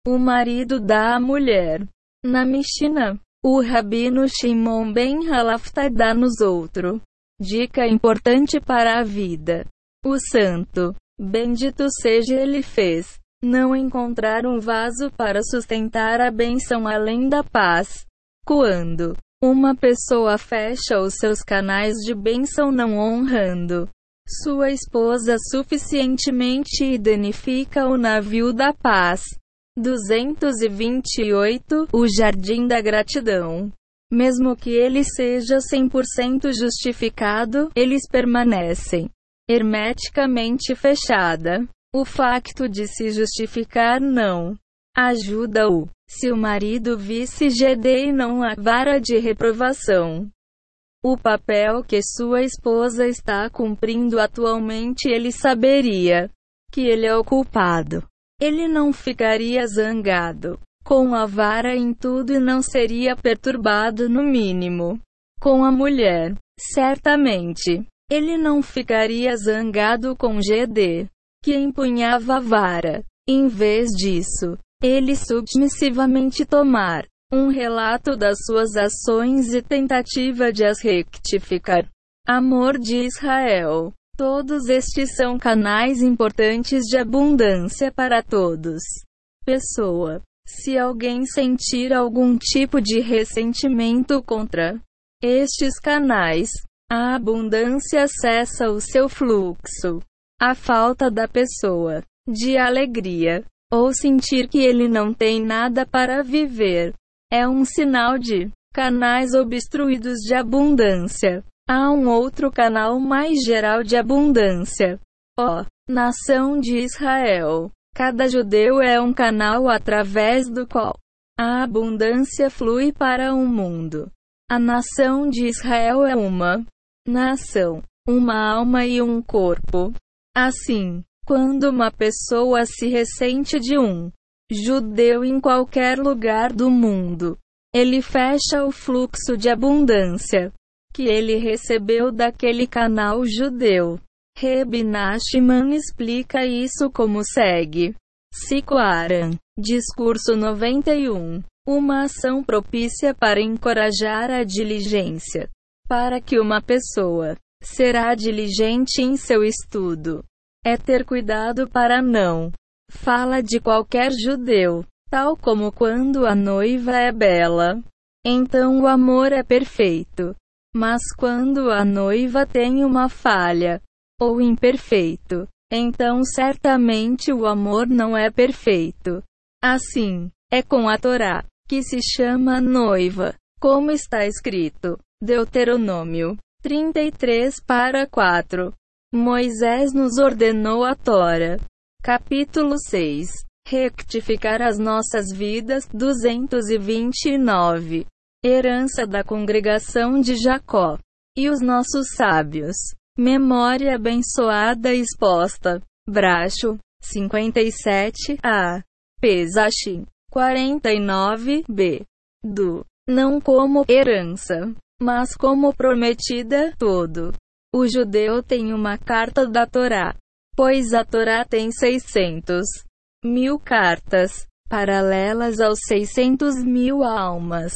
o marido dá à mulher. Na Mishnah, o rabino Shimon ben Halafta dá nos outro. Dica importante para a vida. O santo, bendito seja ele fez, não encontrar um vaso para sustentar a bênção além da paz. Quando uma pessoa fecha os seus canais de bênção não honrando sua esposa suficientemente e danifica o navio da paz, 228 O Jardim da Gratidão. Mesmo que ele seja 100% justificado, eles permanecem hermeticamente fechada. O facto de se justificar não ajuda-o. Se o marido visse GD e não a vara de reprovação, o papel que sua esposa está cumprindo atualmente, ele saberia que ele é o culpado. Ele não ficaria zangado com a vara em tudo e não seria perturbado no mínimo com a mulher. Certamente, ele não ficaria zangado com GD, que empunhava a vara. Em vez disso, ele submissivamente tomar um relato das suas ações e tentativa de as rectificar. Amor de Israel. Todos estes são canais importantes de abundância para todos. Pessoa. Se alguém sentir algum tipo de ressentimento contra estes canais, a abundância cessa o seu fluxo. A falta da pessoa de alegria ou sentir que ele não tem nada para viver é um sinal de canais obstruídos de abundância. Há um outro canal mais geral de abundância. Ó, oh, nação de Israel. Cada judeu é um canal através do qual a abundância flui para o mundo. A nação de Israel é uma nação, uma alma e um corpo. Assim, quando uma pessoa se ressente de um judeu em qualquer lugar do mundo. Ele fecha o fluxo de abundância que ele recebeu daquele canal judeu. Reb Nachman explica isso como segue. Sikoaran. Discurso 91. Uma ação propícia para encorajar a diligência. Para que uma pessoa será diligente em seu estudo. É ter cuidado para não fala de qualquer judeu, tal como quando a noiva é bela. Então o amor é perfeito. Mas quando a noiva tem uma falha, ou imperfeito, então certamente o amor não é perfeito. Assim, é com a Torá, que se chama noiva, como está escrito, Deuteronômio 33 para 4. Moisés nos ordenou a Tora, Capítulo 6 Rectificar as nossas vidas 229 Herança da congregação de Jacó e os nossos sábios. Memória abençoada exposta. Bracho 57a. Pesachim 49b. Do não como herança, mas como prometida todo. O judeu tem uma carta da Torá pois a Torá tem 600 mil cartas, paralelas aos 600 mil almas,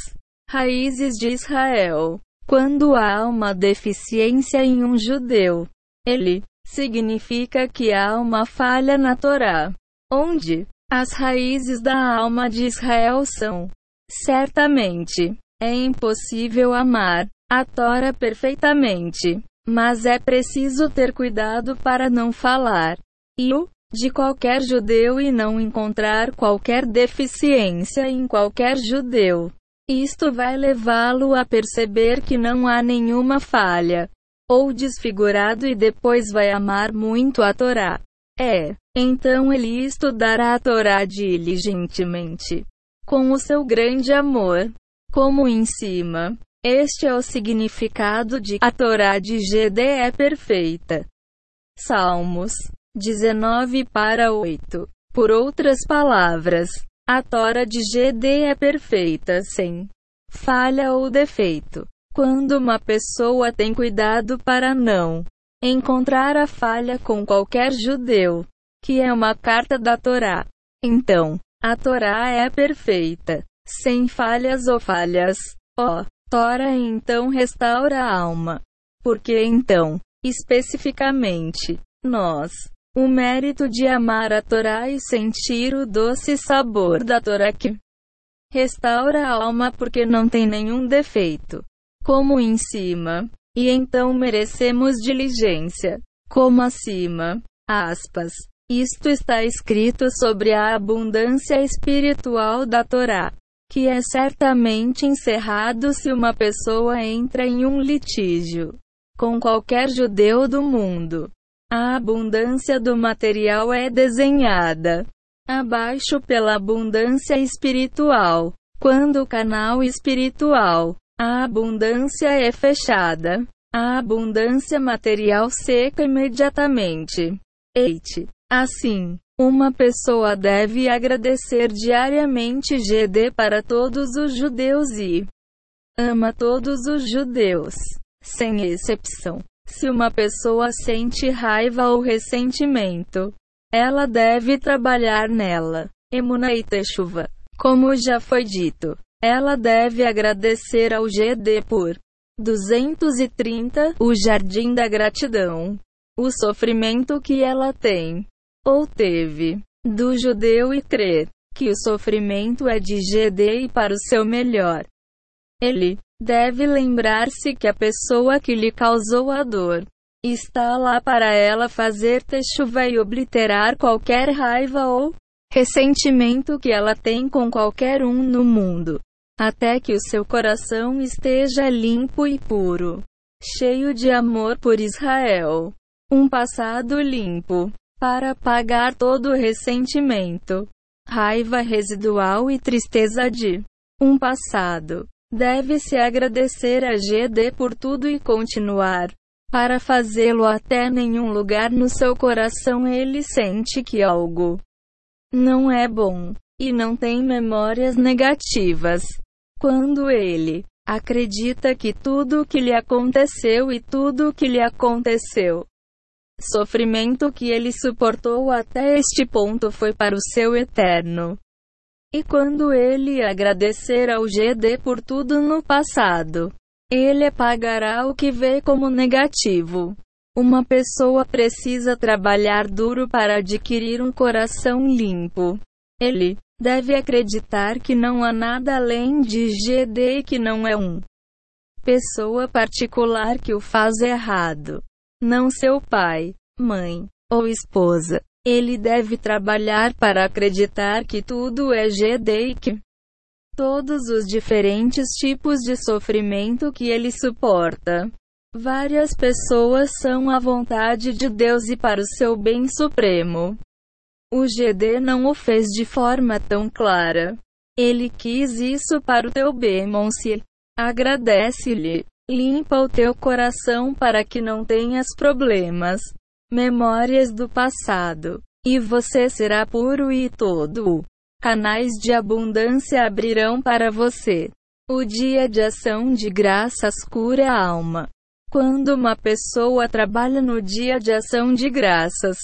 raízes de Israel. Quando há uma deficiência em um judeu, ele significa que há uma falha na Torá, onde as raízes da alma de Israel são. Certamente, é impossível amar a Torá perfeitamente, mas é preciso ter cuidado para não falar eu de qualquer judeu e não encontrar qualquer deficiência em qualquer judeu. Isto vai levá-lo a perceber que não há nenhuma falha ou desfigurado e depois vai amar muito a Torá. É, então ele estudará a Torá diligentemente, com o seu grande amor, como em cima. Este é o significado de a Torá de GD é perfeita. Salmos 19 para 8. Por outras palavras, a Torá de GD é perfeita sem falha ou defeito. Quando uma pessoa tem cuidado para não encontrar a falha com qualquer judeu, que é uma carta da Torá, então a Torá é perfeita, sem falhas ou falhas. Ó, oh, Tora então restaura a alma. Porque então, especificamente, nós, o mérito de amar a Torá e sentir o doce sabor da Torá que restaura a alma porque não tem nenhum defeito, como em cima, e então merecemos diligência, como acima. Aspas. Isto está escrito sobre a abundância espiritual da Torá, que é certamente encerrado se uma pessoa entra em um litígio com qualquer judeu do mundo. A abundância do material é desenhada abaixo pela abundância espiritual. Quando o canal espiritual, a abundância é fechada, a abundância material seca imediatamente. 8. Assim, uma pessoa deve agradecer diariamente GD para todos os judeus e ama todos os judeus, sem exceção. Se uma pessoa sente raiva ou ressentimento, ela deve trabalhar nela. Emuna e Teshuva. Como já foi dito, ela deve agradecer ao GD por 230, o jardim da gratidão, o sofrimento que ela tem ou teve do judeu e crer que o sofrimento é de GD e para o seu melhor. Ele deve lembrar-se que a pessoa que lhe causou a dor está lá para ela fazer chuva e obliterar qualquer raiva ou ressentimento que ela tem com qualquer um no mundo, até que o seu coração esteja limpo e puro, cheio de amor por Israel. Um passado limpo, para apagar todo o ressentimento, raiva residual e tristeza de um passado. Deve-se agradecer a GD por tudo e continuar. Para fazê-lo até nenhum lugar no seu coração ele sente que algo não é bom e não tem memórias negativas. Quando ele acredita que tudo o que lhe aconteceu e tudo o que lhe aconteceu sofrimento que ele suportou até este ponto foi para o seu eterno. E quando ele agradecer ao GD por tudo no passado, ele apagará o que vê como negativo. Uma pessoa precisa trabalhar duro para adquirir um coração limpo. Ele deve acreditar que não há nada além de GD e que não é um pessoa particular que o faz errado não seu pai, mãe ou esposa. Ele deve trabalhar para acreditar que tudo é GD e que todos os diferentes tipos de sofrimento que ele suporta. Várias pessoas são a vontade de Deus e para o seu bem supremo. O GD não o fez de forma tão clara. Ele quis isso para o teu bem, Monsi. Agradece-lhe. Limpa o teu coração para que não tenhas problemas, memórias do passado, e você será puro e todo. Canais de abundância abrirão para você. O dia de ação de graças cura a alma. Quando uma pessoa trabalha no dia de ação de graças,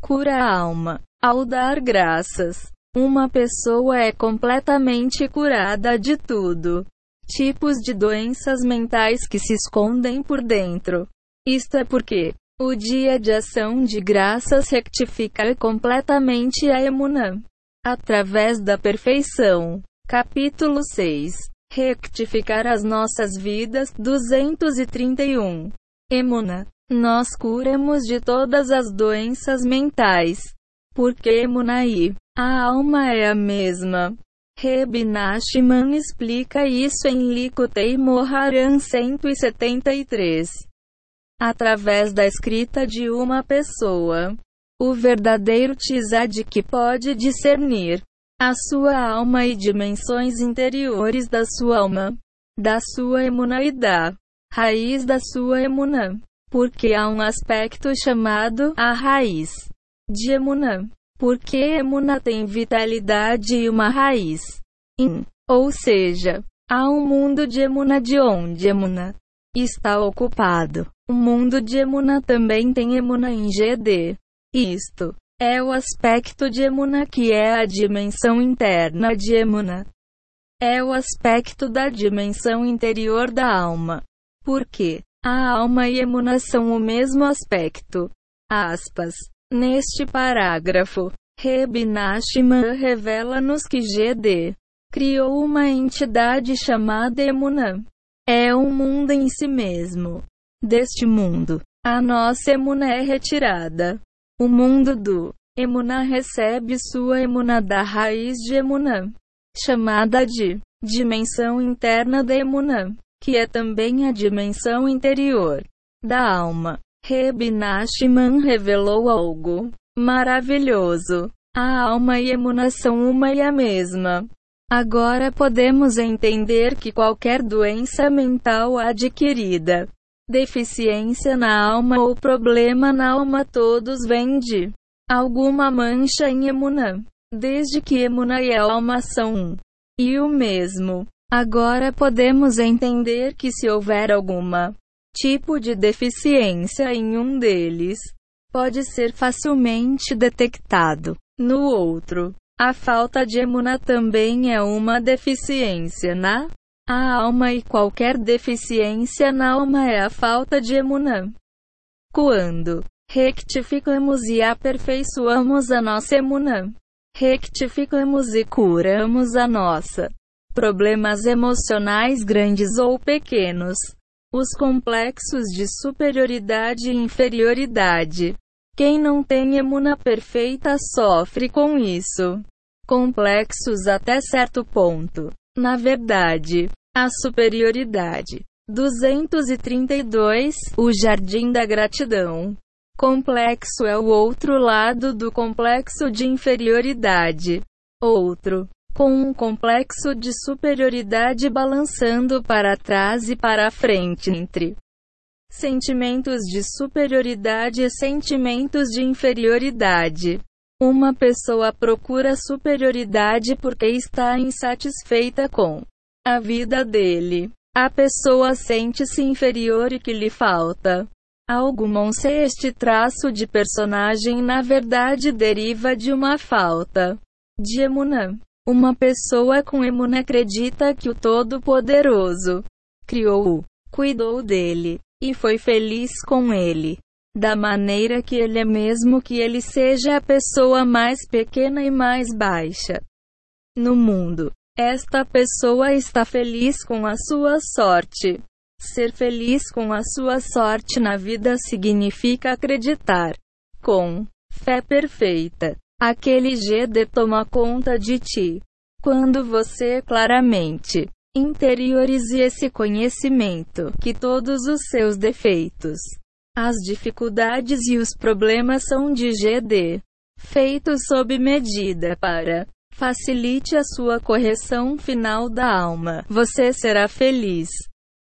cura a alma. Ao dar graças, uma pessoa é completamente curada de tudo tipos de doenças mentais que se escondem por dentro. Isto é porque o dia de ação de graças rectifica completamente a emunã. Através da perfeição. Capítulo 6. Rectificar as nossas vidas. 231. Emuna. Nós curamos de todas as doenças mentais. Porque Emunaí. A alma é a mesma. Reb Nachman explica isso em Likutei Moharan 173. Através da escrita de uma pessoa, o verdadeiro que pode discernir a sua alma e dimensões interiores da sua alma, da sua emunaidá, raiz da sua emunã, porque há um aspecto chamado a raiz de emunã, porque Emuna tem vitalidade e uma raiz. In, ou seja, há um mundo de Emuna de onde Emuna está ocupado. O mundo de Emuna também tem Emuna em GD. Isto é o aspecto de Emuna que é a dimensão interna de Emuna. É o aspecto da dimensão interior da alma. Porque a alma e Emuna são o mesmo aspecto. Aspas. Neste parágrafo, Reb Nachman revela-nos que GD criou uma entidade chamada Emunã. É um mundo em si mesmo. Deste mundo, a nossa Emunã é retirada. O mundo do Emuna recebe sua emuna da raiz de emuna, chamada de dimensão interna da emuna, que é também a dimensão interior da alma. Reb Nachman revelou algo maravilhoso. A alma e emuna são uma e a mesma. Agora podemos entender que qualquer doença mental adquirida, deficiência na alma ou problema na alma todos vêm de alguma mancha em Emuna. Desde que Emuna e alma são um e o mesmo. Agora podemos entender que se houver alguma tipo de deficiência em um deles, pode ser facilmente detectado no outro. A falta de emuna também é uma deficiência na a alma e qualquer deficiência na alma é a falta de emuna. Quando rectificamos e aperfeiçoamos a nossa emuna, rectificamos e curamos a nossa problemas emocionais grandes ou pequenos, os complexos de superioridade e inferioridade. Quem não tem emuna perfeita sofre com isso. Complexos até certo ponto. Na verdade, a superioridade. 232 O Jardim da Gratidão. Complexo é o outro lado do complexo de inferioridade. Outro. Com um complexo de superioridade balançando para trás e para frente entre sentimentos de superioridade e sentimentos de inferioridade. Uma pessoa procura superioridade porque está insatisfeita com a vida dele. A pessoa sente-se inferior e que lhe falta algo. Se este traço de personagem na verdade deriva de uma falta de emuna. Uma pessoa com emuna acredita que o Todo-Poderoso criou-o, cuidou dele e foi feliz com ele. Da maneira que ele é, mesmo que ele seja a pessoa mais pequena e mais baixa no mundo. Esta pessoa está feliz com a sua sorte. Ser feliz com a sua sorte na vida significa acreditar com fé perfeita. Aquele GD toma conta de ti. Quando você claramente Interiorize esse conhecimento, que todos os seus defeitos, as dificuldades e os problemas são de GD, feitos sob medida para facilite a sua correção final da alma. Você será feliz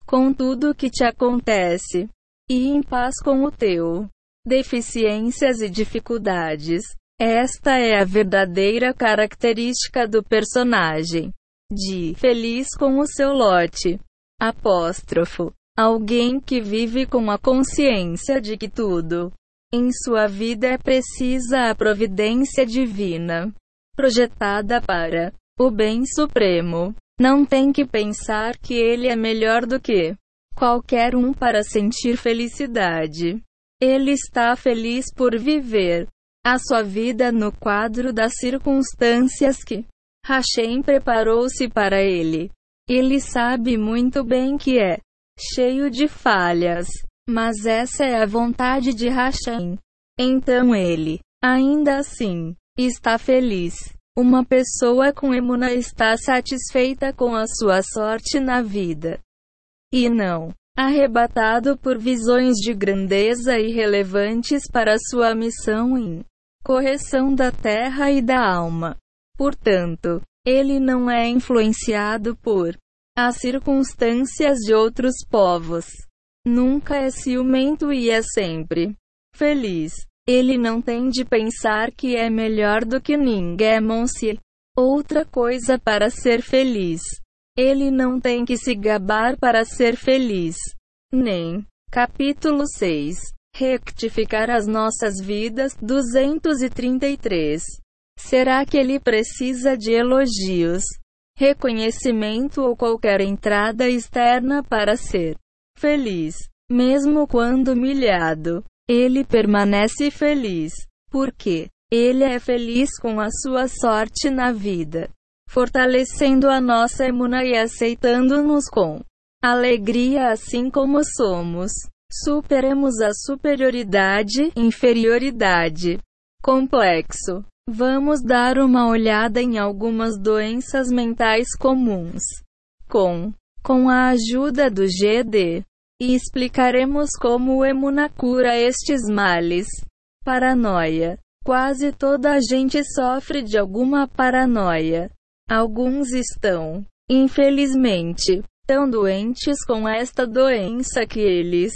com tudo que te acontece e em paz com o teu deficiências e dificuldades. Esta é a verdadeira característica do personagem de feliz com o seu lote. Apóstrofo. Alguém que vive com a consciência de que tudo em sua vida é precisa a providência divina, projetada para o bem supremo. Não tem que pensar que ele é melhor do que qualquer um para sentir felicidade. Ele está feliz por viver a sua vida no quadro das circunstâncias que Hashem preparou-se para ele. Ele sabe muito bem que é cheio de falhas, mas essa é a vontade de Hashem. Então ele, ainda assim, está feliz. Uma pessoa com emuna está satisfeita com a sua sorte na vida. E não arrebatado por visões de grandeza irrelevantes para sua missão em correção da terra e da alma. Portanto, ele não é influenciado por as circunstâncias de outros povos. Nunca é ciumento e é sempre feliz. Ele não tem de pensar que é melhor do que ninguém. Se outra coisa para ser feliz. Ele não tem que se gabar para ser feliz. Nem. Capítulo 6. Rectificar as nossas vidas. 233. Será que ele precisa de elogios, reconhecimento ou qualquer entrada externa para ser feliz? Mesmo quando humilhado, ele permanece feliz, porque ele é feliz com a sua sorte na vida, fortalecendo a nossa emuna e aceitando-nos com alegria assim como somos. Superemos a superioridade, inferioridade complexo. Vamos dar uma olhada em algumas doenças mentais comuns. Com, com a ajuda do GD. E explicaremos como o Emuna cura estes males. Paranoia. Quase toda a gente sofre de alguma paranoia. Alguns estão, infelizmente, tão doentes com esta doença que eles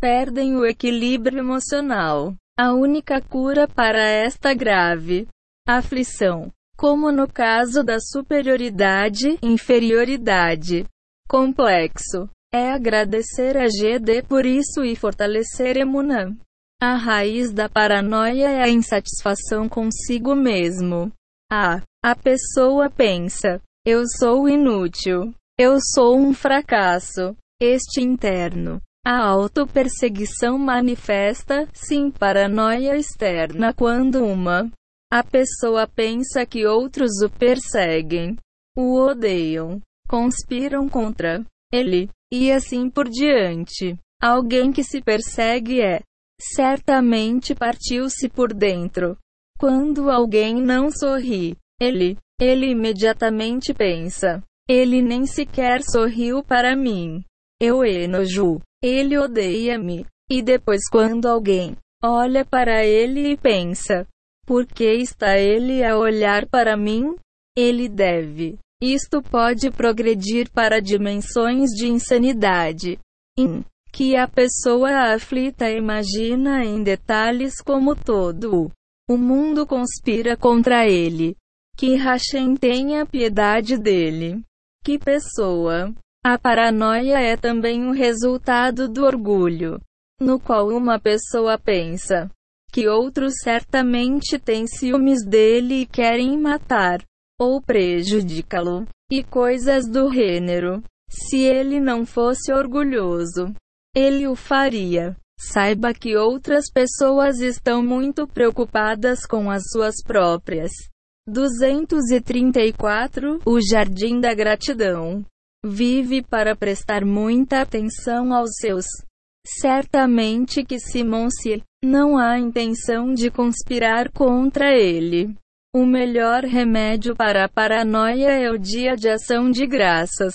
perdem o equilíbrio emocional. A única cura para esta grave aflição, como no caso da superioridade, inferioridade, complexo, é agradecer a GD por isso e fortalecer Emunã. A raiz da paranoia é a insatisfação consigo mesmo. A, a pessoa pensa: eu sou inútil, eu sou um fracasso. Este interno. A autoperseguição manifesta, sim, paranoia externa quando uma a pessoa pensa que outros o perseguem, o odeiam, conspiram contra ele, e assim por diante. Alguém que se persegue é certamente partiu-se por dentro. Quando alguém não sorri, ele, ele imediatamente pensa: ele nem sequer sorriu para mim. Eu enojo. Ele odeia-me. E depois, quando alguém olha para ele e pensa: por que está ele a olhar para mim? Ele deve. Isto pode progredir para dimensões de insanidade. In que a pessoa aflita imagina em detalhes como todo o mundo conspira contra ele. Que Hashem tenha piedade dele. Que pessoa. A paranoia é também o resultado do orgulho, no qual uma pessoa pensa que outros certamente têm ciúmes dele e querem matar ou prejudicá-lo, e coisas do gênero. Se ele não fosse orgulhoso, ele o faria. Saiba que outras pessoas estão muito preocupadas com as suas próprias. 234 O Jardim da Gratidão. Vive para prestar muita atenção aos seus. Certamente que Simon se não há intenção de conspirar contra ele. O melhor remédio para a paranoia é o dia de ação de graças.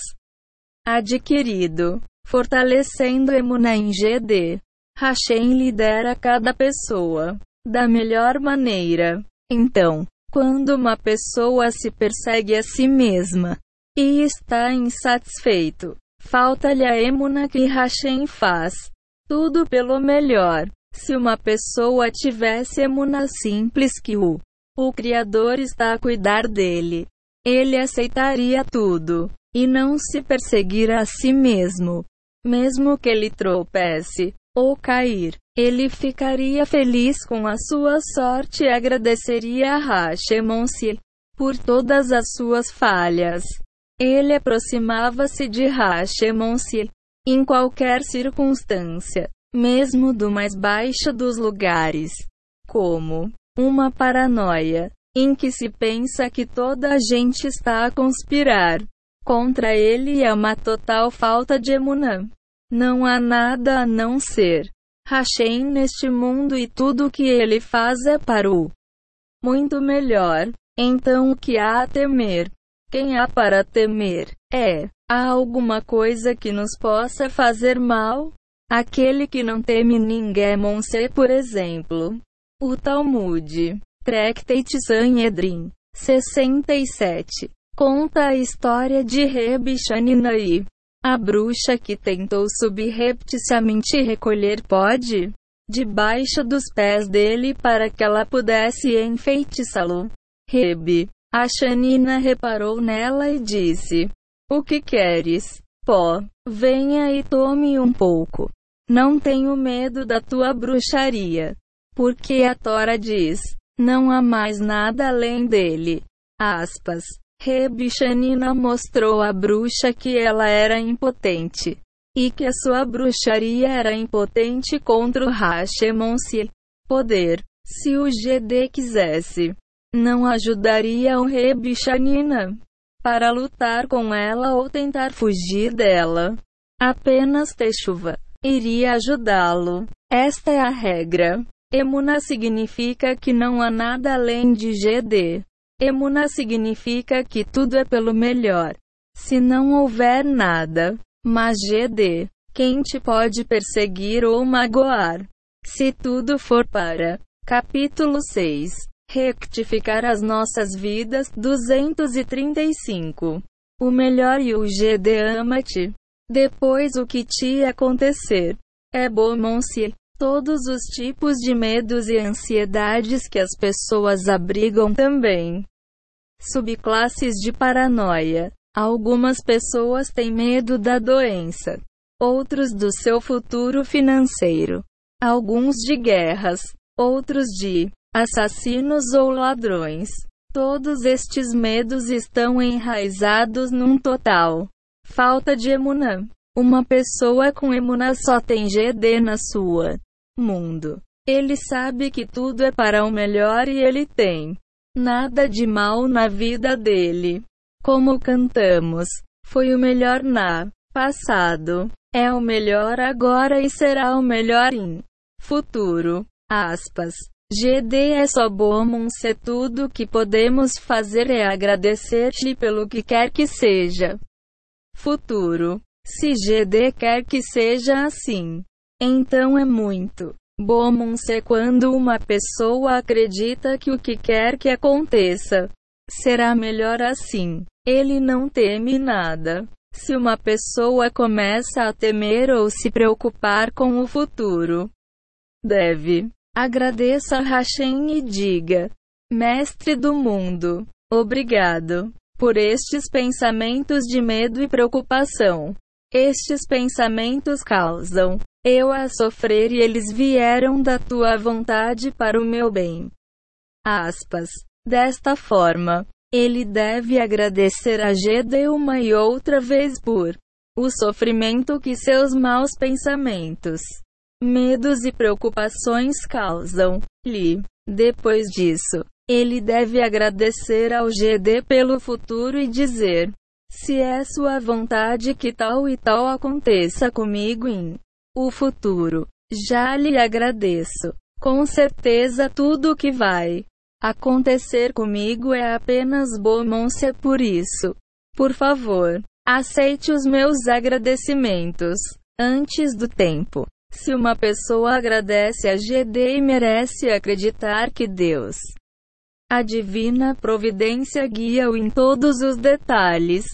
Adquirido fortalecendo Emuna em GD. Hashem lidera cada pessoa da melhor maneira. Então, quando uma pessoa se persegue a si mesma e está insatisfeito, falta-lhe a Emuna que Hashem faz tudo pelo melhor. Se uma pessoa tivesse Emuna simples que o o Criador está a cuidar dele, ele aceitaria tudo e não se perseguir a si mesmo. Mesmo que ele tropece ou cair, ele ficaria feliz com a sua sorte e agradeceria a Hashemonsi por todas as suas falhas. Ele aproximava-se de Hashemonsi em qualquer circunstância, mesmo do mais baixo dos lugares, como uma paranoia, em que se pensa que toda a gente está a conspirar contra ele é uma total falta de emunã. Não há nada a não ser Hashem neste mundo e tudo o que ele faz é para o muito melhor. Então o que há a temer? Quem há para temer? É, há alguma coisa que nos possa fazer mal? Aquele que não teme ninguém, Monse, por exemplo. O Talmud, Tractate Sanhedrin, 67, conta a história de Reb Shaninai, a bruxa que tentou subrepticiamente recolher pode debaixo dos pés dele para que ela pudesse enfeitiçá-lo. Rebe. A Xanina reparou nela e disse: O que queres? Pó, venha e tome um pouco. Não tenho medo da tua bruxaria. Porque a Tora diz: Não há mais nada além dele. Aspas. Rebichanina mostrou à bruxa que ela era impotente. E que a sua bruxaria era impotente contra o Hashemonsi. Poder. Se o GD quisesse, não ajudaria o Rebichanina para lutar com ela ou tentar fugir dela. Apenas ter chuva iria ajudá-lo. Esta é a regra. Emuna significa que não há nada além de GD. Emuna significa que tudo é pelo melhor. Se não houver nada, mas GD, quem te pode perseguir ou magoar? Se tudo for para. Capítulo 6 Rectificar as nossas vidas. 235. O melhor e o GD ama-te. Depois o que te acontecer. É bom-se. Todos os tipos de medos e ansiedades que as pessoas abrigam também. Subclasses de paranoia. Algumas pessoas têm medo da doença, outros do seu futuro financeiro, alguns de guerras, outros de assassinos ou ladrões. Todos estes medos estão enraizados num total falta de emunã. Uma pessoa com emunã só tem GD na sua mundo. Ele sabe que tudo é para o melhor e ele tem nada de mal na vida dele. Como cantamos, foi o melhor na passado, é o melhor agora e será o melhor em futuro. Aspas. GD é só bom se tudo que podemos fazer é agradecer-lhe pelo que quer que seja. Futuro. Se GD quer que seja assim, então é muito bom se quando uma pessoa acredita que o que quer que aconteça será melhor assim. Ele não teme nada. Se uma pessoa começa a temer ou se preocupar com o futuro, deve agradeça a Hashem e diga: Mestre do mundo, obrigado por estes pensamentos de medo e preocupação. Estes pensamentos causam eu a sofrer e eles vieram da tua vontade para o meu bem. Aspas. Desta forma, ele deve agradecer a Gede uma e outra vez por o sofrimento que seus maus pensamentos, medos e preocupações causam-lhe. Depois disso, ele deve agradecer ao GD pelo futuro e dizer: Se é sua vontade que tal e tal aconteça comigo em o futuro, já lhe agradeço. Com certeza tudo o que vai Acontecer comigo é apenas bom-se por isso. Por favor, aceite os meus agradecimentos antes do tempo. Se uma pessoa agradece a GD e merece acreditar que Deus, a divina providência guia-o em todos os detalhes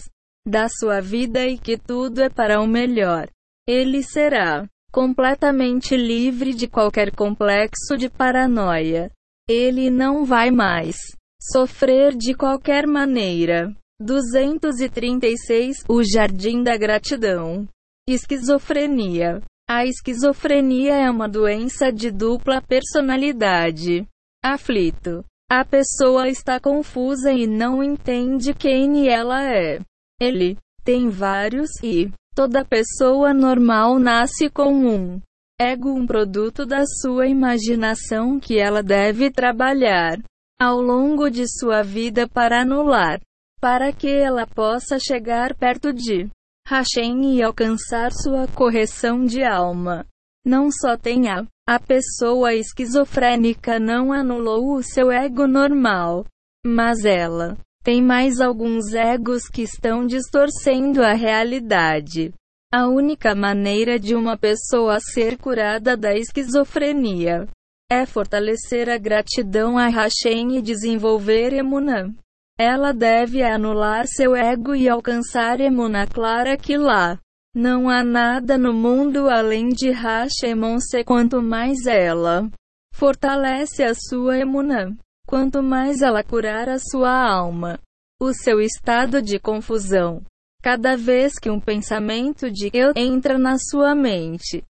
da sua vida e que tudo é para o melhor, ele será completamente livre de qualquer complexo de paranoia. Ele não vai mais sofrer de qualquer maneira. 236 O Jardim da Gratidão. Esquizofrenia. A esquizofrenia é uma doença de dupla personalidade. Aflito. A pessoa está confusa e não entende quem ela é. Ele tem vários e toda pessoa normal nasce com um ego um produto da sua imaginação que ela deve trabalhar ao longo de sua vida para anular, para que ela possa chegar perto de Hashem e alcançar sua correção de alma. Não só tem a, a pessoa esquizofrênica não anulou o seu ego normal, mas ela tem mais alguns egos que estão distorcendo a realidade. A única maneira de uma pessoa ser curada da esquizofrenia é fortalecer a gratidão a Hashem e desenvolver Emunã. Ela deve anular seu ego e alcançar Emunã clara que lá não há nada no mundo além de Hashemon-se quanto mais ela fortalece a sua Emunã, quanto mais ela curar a sua alma, o seu estado de confusão cada vez que um pensamento de eu entra na sua mente,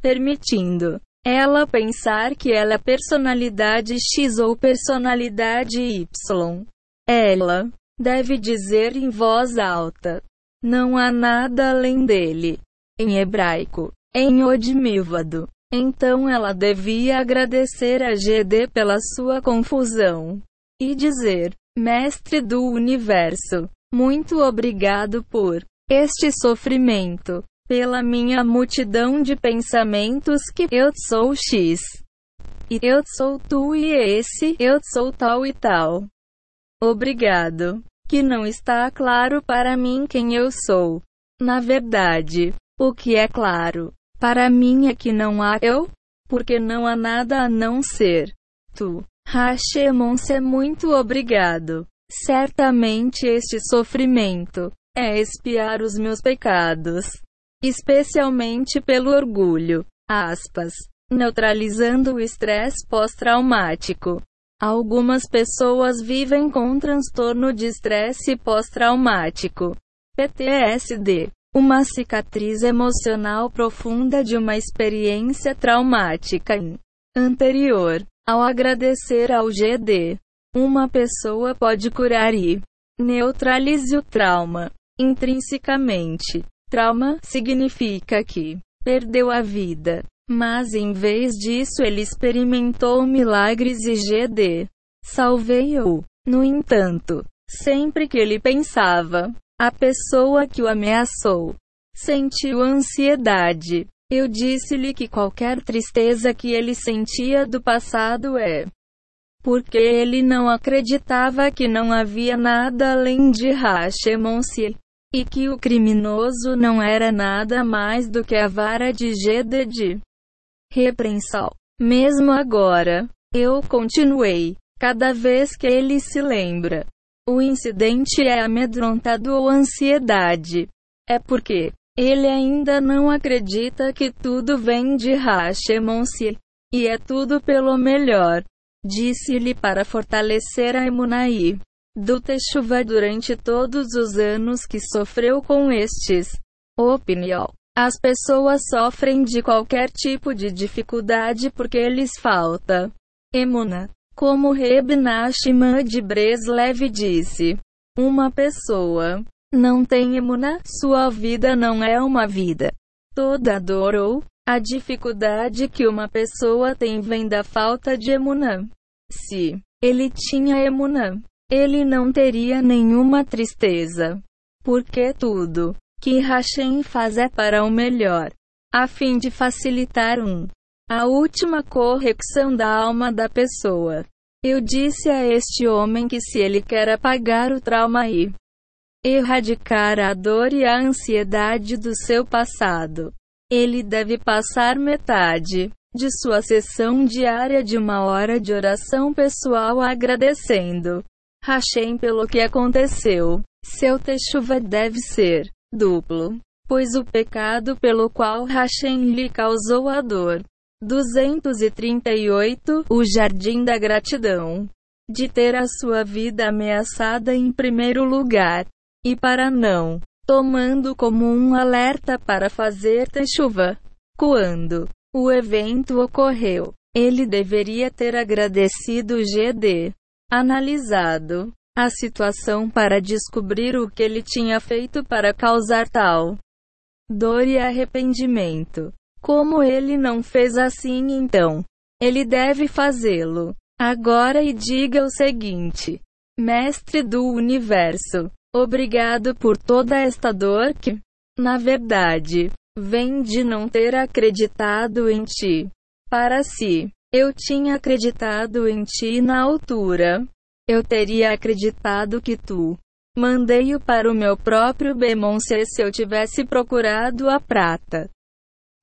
permitindo ela pensar que ela é personalidade X ou personalidade Y. Ela deve dizer em voz alta: Não há nada além dele. Em hebraico, em Odmívado. Então ela devia agradecer a GD pela sua confusão e dizer: Mestre do universo, muito obrigado por este sofrimento, pela minha multidão de pensamentos que eu sou X. e eu sou tu e esse eu sou tal e tal. Obrigado. Que não está claro para mim quem eu sou. Na verdade, o que é claro para mim é que não há eu, porque não há nada a não ser tu. Hashemonse, muito obrigado. Certamente este sofrimento é expiar os meus pecados, especialmente pelo orgulho. Aspas. Neutralizando o estresse pós-traumático. Algumas pessoas vivem com transtorno de estresse pós-traumático. PTSD. Uma cicatriz emocional profunda de uma experiência traumática anterior. Ao agradecer ao GD, uma pessoa pode curar e neutralize o trauma. Intrinsecamente, trauma significa que perdeu a vida. Mas em vez disso ele experimentou milagres e GD. Salvei-o. No entanto, sempre que ele pensava, a pessoa que o ameaçou sentiu ansiedade. Eu disse-lhe que qualquer tristeza que ele sentia do passado é porque ele não acreditava que não havia nada além de Hashemonsi e que o criminoso não era nada mais do que a vara de Geded repreensal. Mesmo agora, eu continuei. Cada vez que ele se lembra, o incidente é amedrontado ou ansiedade. É porque ele ainda não acredita que tudo vem de Hashemonsi e é tudo pelo melhor. Disse-lhe para fortalecer a Emunai do Teshuva durante todos os anos que sofreu com estes. Opinião. As pessoas sofrem de qualquer tipo de dificuldade porque lhes falta emuna. Como Reb Nachman de Breslev disse, uma pessoa não tem emuna, sua vida não é uma vida. Toda dor ou a dificuldade que uma pessoa tem vem da falta de emuna. Se ele tinha emuna, ele não teria nenhuma tristeza. Porque tudo que Hashem faz é para o melhor, a fim de facilitar um a última correção da alma da pessoa. Eu disse a este homem que se ele quer apagar o trauma e erradicar a dor e a ansiedade do seu passado, ele deve passar metade de sua sessão diária de uma hora de oração pessoal agradecendo Hashem pelo que aconteceu. Seu techuva deve ser duplo, pois o pecado pelo qual Hashem lhe causou a dor. 238 O Jardim da Gratidão. De ter a sua vida ameaçada em primeiro lugar. E para não, tomando como um alerta para fazer chuva. Quando o evento ocorreu, ele deveria ter agradecido GD. Analisado a situação para descobrir o que ele tinha feito para causar tal dor e arrependimento. Como ele não fez assim então? Ele deve fazê-lo agora e diga o seguinte: Mestre do universo, obrigado por toda esta dor que, na verdade, vem de não ter acreditado em ti. Para si, eu tinha acreditado em ti na altura eu teria acreditado que tu mandei-o para o meu próprio Bemonce se eu tivesse procurado a prata.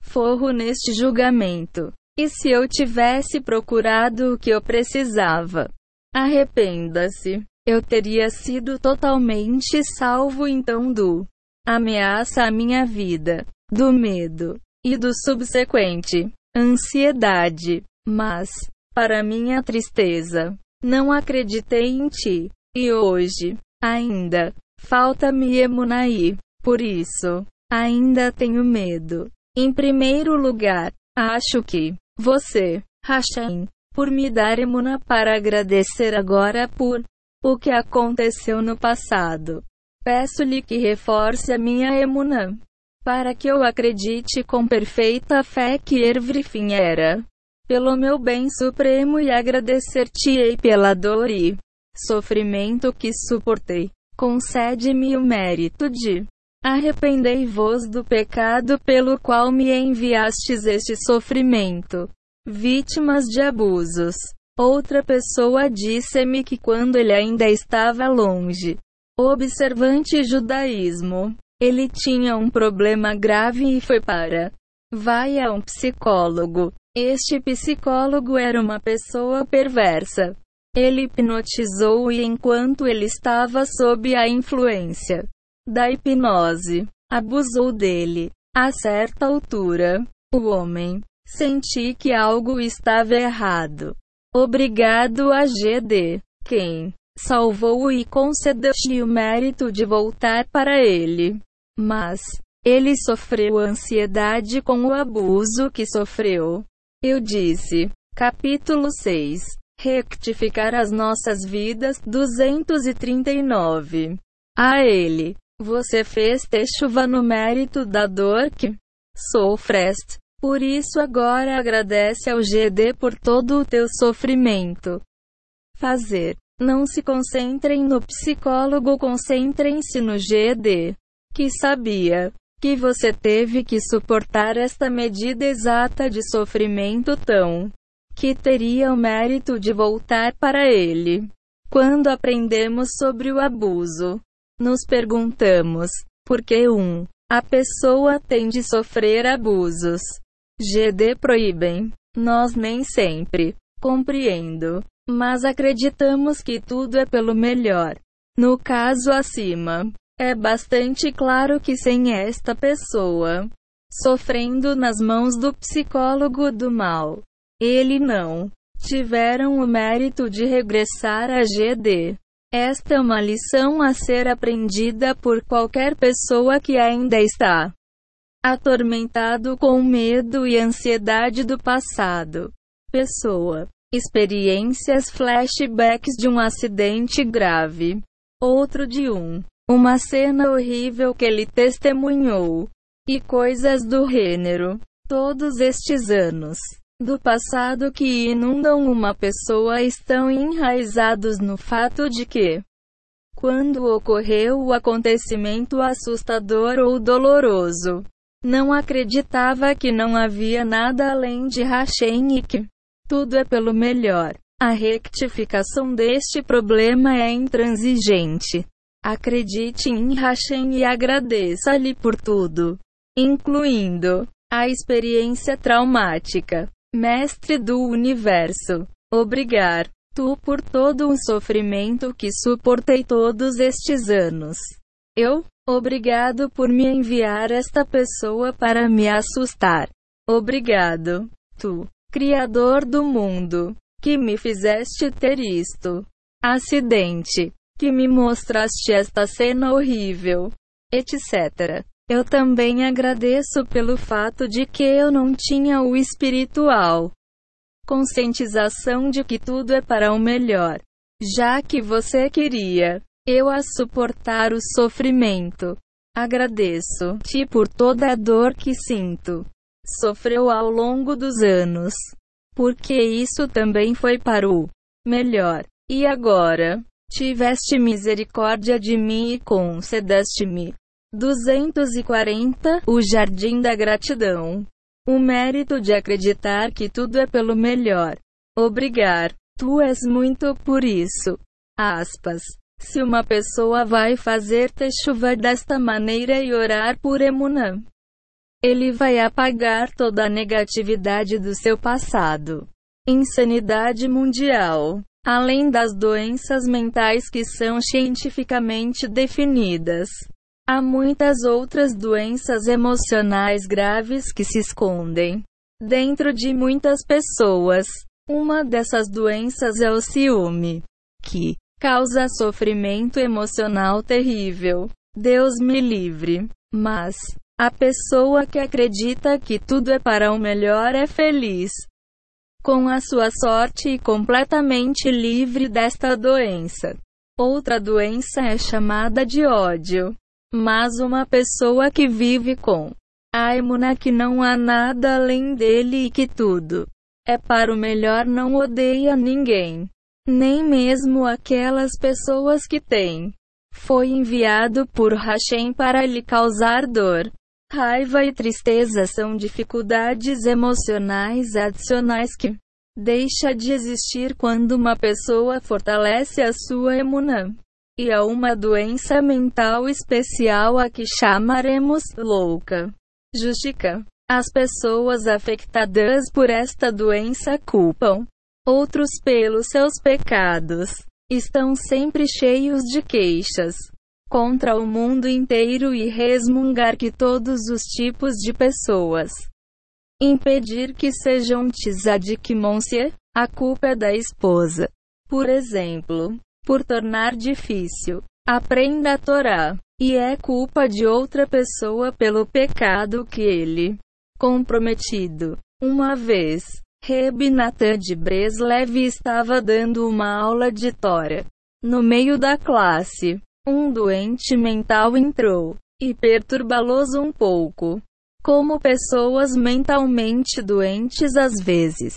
Forro neste julgamento. E se eu tivesse procurado o que eu precisava? Arrependa-se. Eu teria sido totalmente salvo então do ameaça à minha vida, do medo e do subsequente ansiedade. Mas, para minha tristeza, não acreditei em ti. E hoje, ainda, falta-me Emunai. Por isso, ainda tenho medo. Em primeiro lugar, acho que você, Hashem, por me dar Emuna para agradecer agora por o que aconteceu no passado. Peço-lhe que reforce a minha Emuna, para que eu acredite com perfeita fé que Ervrifim era pelo meu bem supremo e agradecer-te-ei pela dor e sofrimento que suportei. Concede-me o mérito de arrependei-vos do pecado pelo qual me enviastes este sofrimento. vítimas de abusos. Outra pessoa disse-me que quando ele ainda estava longe, observante judaísmo, ele tinha um problema grave e foi para vai a um psicólogo. Este psicólogo era uma pessoa perversa. Ele hipnotizou e enquanto ele estava sob a influência da hipnose, abusou dele. A certa altura, o homem senti que algo estava errado. Obrigado a GD, quem salvou-o e concedeu-lhe o mérito de voltar para ele. Mas, ele sofreu ansiedade com o abuso que sofreu. Eu disse. Capítulo 6. Rectificar as nossas vidas. 239. A ele. Você fez ter chuva no mérito da dor que sofreste. Por isso agora agradece ao GD por todo o teu sofrimento. Fazer. Não se concentrem no psicólogo, concentrem-se no GD, que sabia que você teve que suportar esta medida exata de sofrimento tão que teria o mérito de voltar para ele. Quando aprendemos sobre o abuso, nos perguntamos por que um a pessoa tem de sofrer abusos. GD proíbem. Nós nem sempre compreendo, mas acreditamos que tudo é pelo melhor. No caso acima, é bastante claro que sem esta pessoa sofrendo nas mãos do psicólogo do mal, ele não tiveram o mérito de regressar a GD. Esta é uma lição a ser aprendida por qualquer pessoa que ainda está atormentado com medo e ansiedade do passado. Pessoa. Experiências flashbacks de um acidente grave. Outro de um. Uma cena horrível que ele testemunhou. E coisas do gênero. Todos estes anos do passado que inundam uma pessoa estão enraizados no fato de que, quando ocorreu o acontecimento assustador ou doloroso, não acreditava que não havia nada além de Hashem e que tudo é pelo melhor. A rectificação deste problema é intransigente. Acredite em Hashem e agradeça-lhe por tudo, incluindo a experiência traumática. Mestre do universo, obrigar tu por todo o sofrimento que suportei todos estes anos. Eu, Obrigado por me enviar esta pessoa para me assustar. Obrigado, tu, Criador do mundo, que me fizeste ter isto. Acidente, que me mostraste esta cena horrível, etc. Eu também agradeço pelo fato de que eu não tinha o espiritual conscientização de que tudo é para o melhor, já que você queria eu a suportar o sofrimento. Agradeço-te por toda a dor que sinto. Sofreu ao longo dos anos. Porque isso também foi para o melhor. E agora, tiveste misericórdia de mim e concedeste-me. 240 O Jardim da Gratidão. O mérito de acreditar que tudo é pelo melhor. Obrigar. Tu és muito por isso. Aspas. Se uma pessoa vai fazer chuva desta maneira e orar por Emunã, ele vai apagar toda a negatividade do seu passado. Insanidade mundial. Além das doenças mentais que são cientificamente definidas, há muitas outras doenças emocionais graves que se escondem dentro de muitas pessoas. Uma dessas doenças é o ciúme, que, causa sofrimento emocional terrível. Deus me livre. Mas, a pessoa que acredita que tudo é para o melhor é feliz com a sua sorte e completamente livre desta doença. Outra doença é chamada de ódio. Mas uma pessoa que vive com a emuna que não há nada além dele e que tudo é para o melhor não odeia ninguém nem mesmo aquelas pessoas que têm. Foi enviado por Hashem para lhe causar dor. Raiva e tristeza são dificuldades emocionais adicionais que deixa de existir quando uma pessoa fortalece a sua emuna. E há uma doença mental especial a que chamaremos louca. Justica. As pessoas afetadas por esta doença culpam outros pelos seus pecados. Estão sempre cheios de queixas contra o mundo inteiro e resmungar que todos os tipos de pessoas impedir que sejam tzadikmonsia, a culpa é da esposa. Por exemplo, por tornar difícil, aprenda a Torá, e é culpa de outra pessoa pelo pecado que ele comprometido. Uma vez, Reb de Breslev estava dando uma aula de Tora. No meio da classe, um doente mental entrou e perturbá-los um pouco como pessoas mentalmente doentes às vezes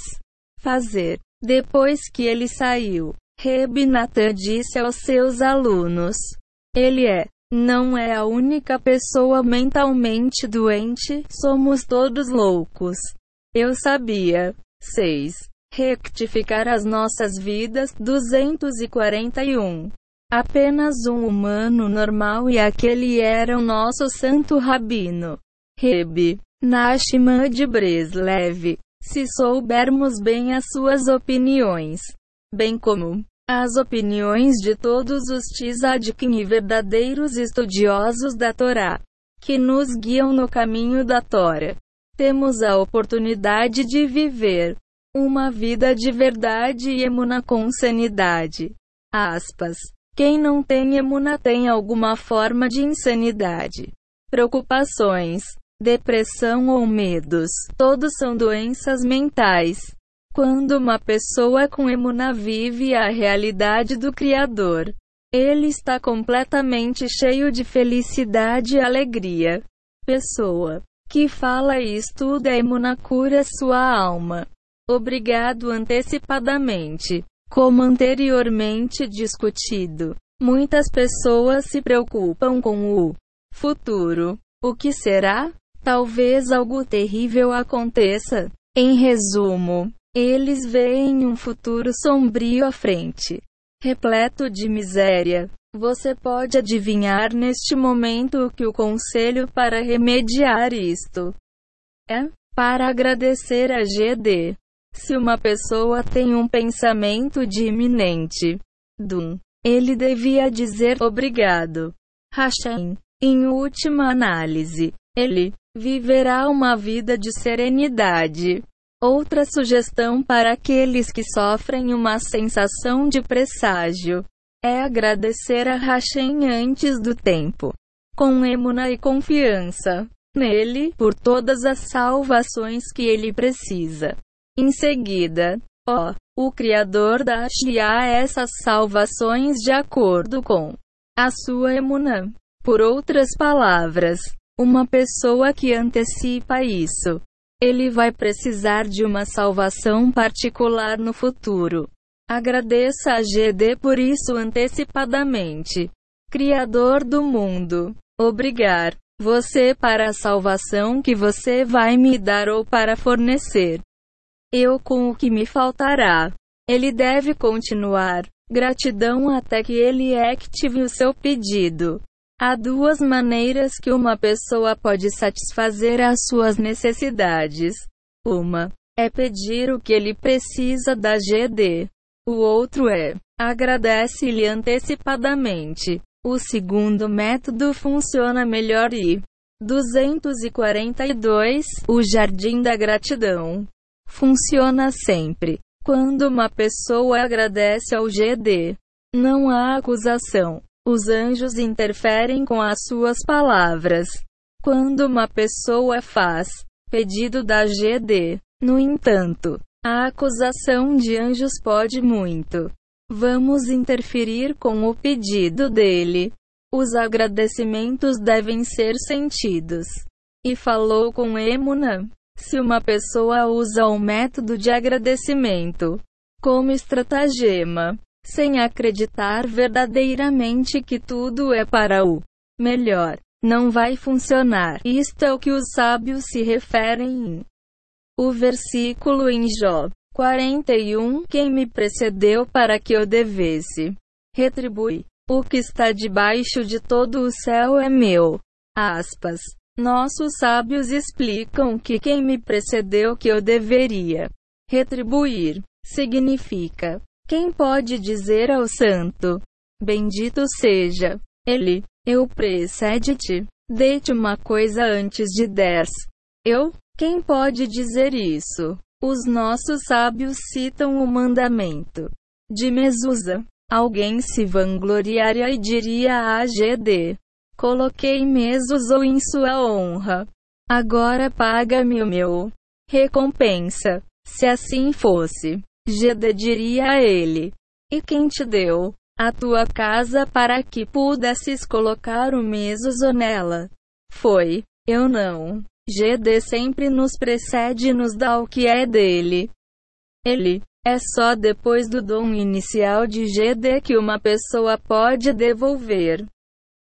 fazer. Depois que ele saiu, Reb Natan disse aos seus alunos: Ele é, não é a única pessoa mentalmente doente, somos todos loucos. Eu sabia. 6. Rectificar as nossas vidas. 241. Apenas um humano normal e aquele era o nosso santo rabino. Reb, Nachman de Breslev. Se soubermos bem as suas opiniões, bem como as opiniões de todos os tzadikim e verdadeiros estudiosos da Torá, que nos guiam no caminho da Tora, temos a oportunidade de viver uma vida de verdade e emuna com sanidade. Aspas. Quem não tem emuna tem alguma forma de insanidade. Preocupações, depressão ou medos. Todos são doenças mentais. Quando uma pessoa com emuna vive a realidade do Criador, ele está completamente cheio de felicidade e alegria. Pessoa que fala e estuda emuna cura sua alma. Obrigado antecipadamente. Como anteriormente discutido, muitas pessoas se preocupam com o futuro. O que será? Talvez algo terrível aconteça. Em resumo, eles veem um futuro sombrio à frente, repleto de miséria. Você pode adivinhar neste momento o que o conselho para remediar isto é? Para agradecer a GD. Se uma pessoa tem um pensamento de iminente doom, ele devia dizer obrigado. Hashem. Em última análise, ele viverá uma vida de serenidade. Outra sugestão para aqueles que sofrem uma sensação de presságio é agradecer a Hashem antes do tempo, com emuna e confiança nele por todas as salvações que ele precisa. Em seguida, ó, o Criador dá a essas salvações de acordo com a sua emuna. Por outras palavras, uma pessoa que antecipa isso. Ele vai precisar de uma salvação particular no futuro. Agradeça a GD por isso antecipadamente. Criador do mundo. Obrigar você para a salvação que você vai me dar ou para fornecer. Eu com o que me faltará. Ele deve continuar. Gratidão até que ele active o seu pedido. Há duas maneiras que uma pessoa pode satisfazer as suas necessidades. Uma é pedir o que ele precisa da GD. O outro é agradece-lhe antecipadamente. O segundo método funciona melhor e 242 O Jardim da Gratidão funciona sempre. Quando uma pessoa agradece ao GD, não há acusação os anjos interferem com as suas palavras. Quando uma pessoa faz pedido da GD, no entanto, a acusação de anjos pode muito. Vamos interferir com o pedido dele. Os agradecimentos devem ser sentidos. E falou com Emuna. Se uma pessoa usa o método de agradecimento como estratagema, sem acreditar verdadeiramente que tudo é para o melhor. não vai funcionar. Isto é o que os sábios se referem. O versículo em Jó 41: Quem me precedeu para que eu devesse retribui. O que está debaixo de todo o céu é meu. Aspas. Nossos sábios explicam que quem me precedeu que eu deveria retribuir significa quem pode dizer ao santo: Bendito seja ele, eu precede-te, dê-te uma coisa antes de dez. Eu? Quem pode dizer isso? Os nossos sábios citam o mandamento de Mesusa. Alguém se vangloriaria e diria a GD: Coloquei Mesusa em sua honra. Agora paga-me o meu recompensa. Se assim fosse, Gede diria a ele: E quem te deu a tua casa para que pudesses colocar o mesoso nela? Foi, eu não. Gede sempre nos precede e nos dá o que é dele. Ele é só depois do dom inicial de Gede que uma pessoa pode devolver.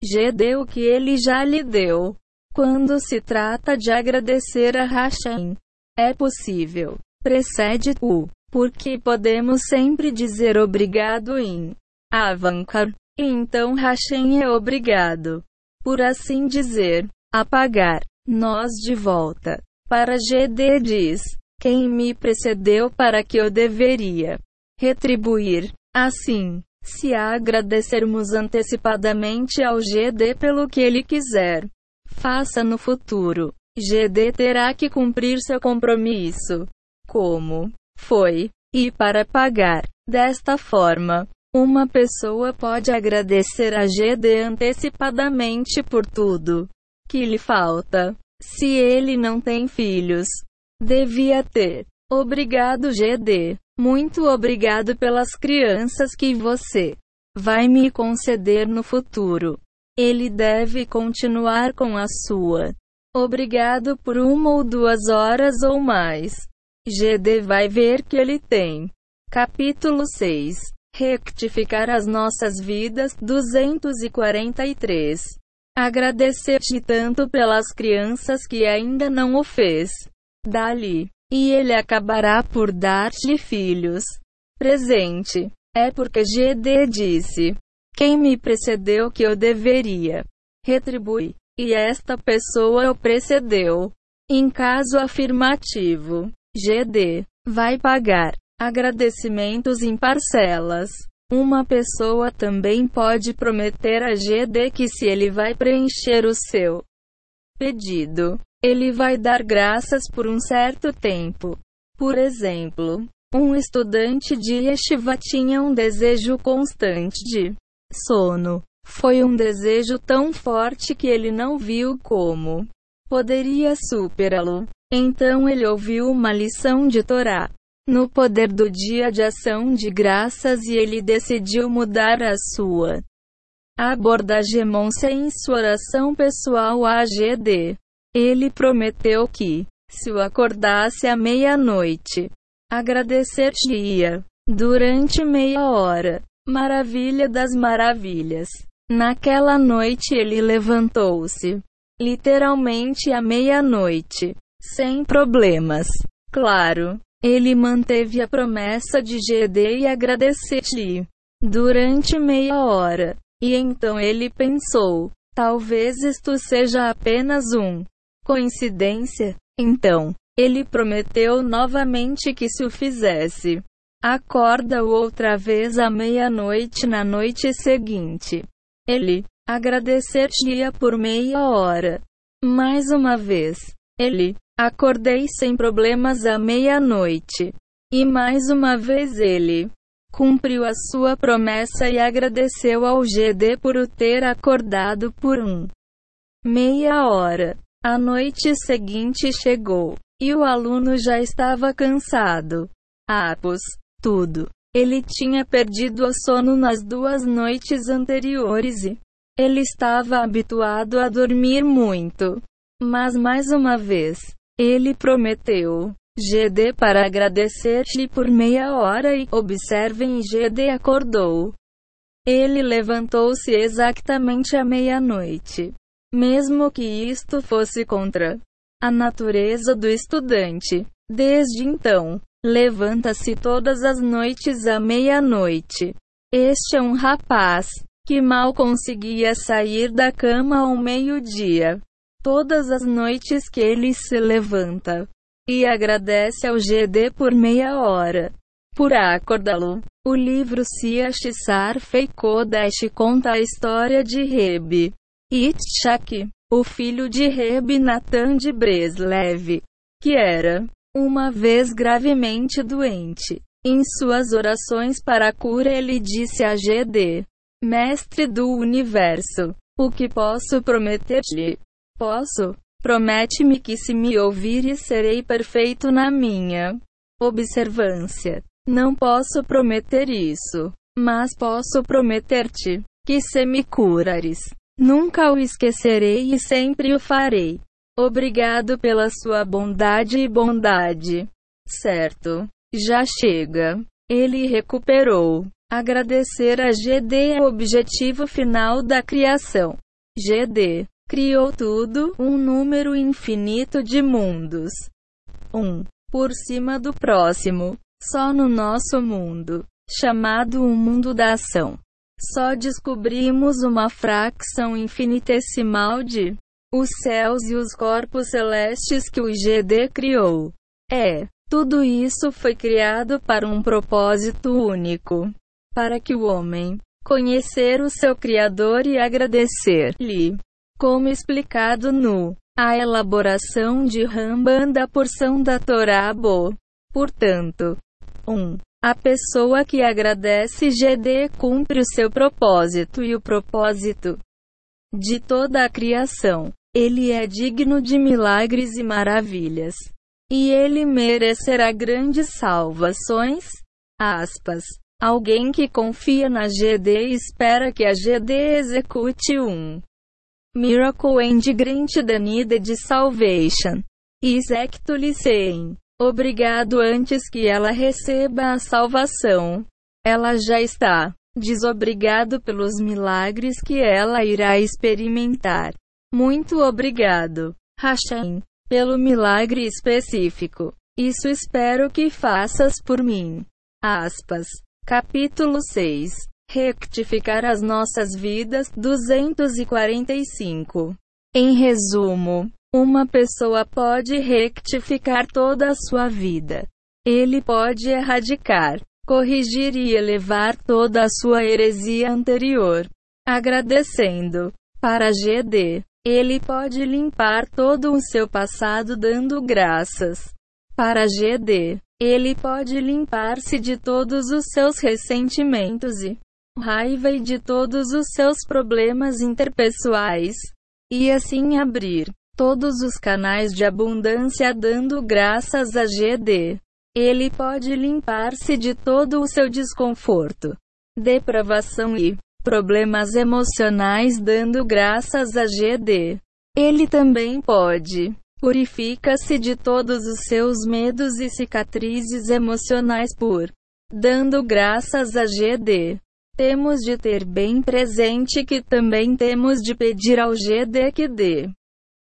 Gede o que ele já lhe deu. Quando se trata de agradecer a Hashem, é possível. Precede o porque podemos sempre dizer obrigado em Avankar. Então Hashem é obrigado, por assim dizer, a pagar nós de volta. Para GD diz: Quem me precedeu para que eu deveria retribuir. Assim, se agradecermos antecipadamente ao GD pelo que ele quiser, faça no futuro. GD terá que cumprir seu compromisso. Como? foi, e para pagar. Desta forma, uma pessoa pode agradecer a GD antecipadamente por tudo que lhe falta. Se ele não tem filhos, devia ter. Obrigado, GD. Muito obrigado pelas crianças que você vai me conceder no futuro. Ele deve continuar com a sua. Obrigado por uma ou duas horas ou mais. GD vai ver que ele tem. Capítulo 6 Rectificar as nossas vidas 243 Agradecer-te tanto pelas crianças que ainda não o fez. Dali. E ele acabará por dar-te filhos. Presente. É porque GD disse: Quem me precedeu que eu deveria retribuir. E esta pessoa o precedeu. Em caso afirmativo, GD. Vai pagar. Agradecimentos em parcelas. Uma pessoa também pode prometer a GD que se ele vai preencher o seu pedido, ele vai dar graças por um certo tempo. Por exemplo, um estudante de yeshiva tinha um desejo constante de sono. Foi um desejo tão forte que ele não viu como poderia superá-lo. Então ele ouviu uma lição de Torá no poder do dia de ação de graças e ele decidiu mudar a sua abordagem em sua oração pessoal AGD. Ele prometeu que, se o acordasse à meia-noite, agradecer-te-ia durante meia hora. Maravilha das maravilhas. Naquela noite ele levantou-se, literalmente à meia-noite, sem problemas. Claro, ele manteve a promessa de GD e agradecer-lhe durante meia hora. E então ele pensou: talvez isto seja apenas um coincidência. Então, ele prometeu novamente que se o fizesse. Acorda-o outra vez à meia-noite na noite seguinte. Ele agradecer-lhe por meia hora. Mais uma vez, ele Acordei sem problemas à meia-noite. E mais uma vez ele cumpriu a sua promessa e agradeceu ao GD por o ter acordado por um meia hora. A noite seguinte chegou e o aluno já estava cansado. Apos, tudo. Ele tinha perdido o sono nas duas noites anteriores e ele estava habituado a dormir muito. Mas mais uma vez, ele prometeu. GD para agradecer-lhe por meia hora e, observem, GD acordou. Ele levantou-se exatamente à meia-noite. Mesmo que isto fosse contra a natureza do estudante. Desde então, levanta-se todas as noites à meia-noite. Este é um rapaz que mal conseguia sair da cama ao meio-dia. Todas as noites que ele se levanta e agradece ao GD por meia hora por acordá-lo. O livro Siashissar Feikodesh conta a história de Reb Itchak, o filho de Reb Natan de Breslev, que era, uma vez gravemente doente. Em suas orações para a cura ele disse a GD, Mestre do Universo, o que posso prometer-lhe? Posso? Promete-me que se me ouvires serei perfeito na minha observância. Não posso prometer isso, mas posso prometer-te que se me curares, nunca o esquecerei e sempre o farei. Obrigado pela sua bondade e bondade. Certo. Já chega. Ele recuperou. Agradecer a GD é o objetivo final da criação. GD criou tudo, um número infinito de mundos. Um por cima do próximo. Só no nosso mundo, chamado o mundo da ação, só descobrimos uma fração infinitesimal de os céus e os corpos celestes que o GD criou. É, tudo isso foi criado para um propósito único, para que o homem conhecer o seu Criador e agradecer-lhe. Como explicado no A elaboração de Ramban da porção da Torá Bo. Portanto, 1. A pessoa que agradece GD cumpre o seu propósito e o propósito de toda a criação. Ele é digno de milagres e maravilhas. E ele merecerá grandes salvações. Aspas. Alguém que confia na GD espera que a GD execute um miracle and grant the needed salvation. Is. Obrigado antes que ela receba a salvação. Ela já está desobrigado pelos milagres que ela irá experimentar. Muito obrigado, Hashem, pelo milagre específico. Isso espero que faças por mim. Aspas. Capítulo 6. Rectificar as nossas vidas. 245. Em resumo, uma pessoa pode rectificar toda a sua vida. Ele pode erradicar, corrigir e elevar toda a sua heresia anterior. Agradecendo. Para GD, ele pode limpar todo o seu passado dando graças. Para GD, ele pode limpar-se de todos os seus ressentimentos e raiva e de todos os seus problemas interpessoais, e assim abrir todos os canais de abundância dando graças a GD. Ele pode limpar-se de todo o seu desconforto, depravação e problemas emocionais dando graças a GD. Ele também pode purifica-se de todos os seus medos e cicatrizes emocionais por dando graças a GD. Temos de ter bem presente que também temos de pedir ao GD que dê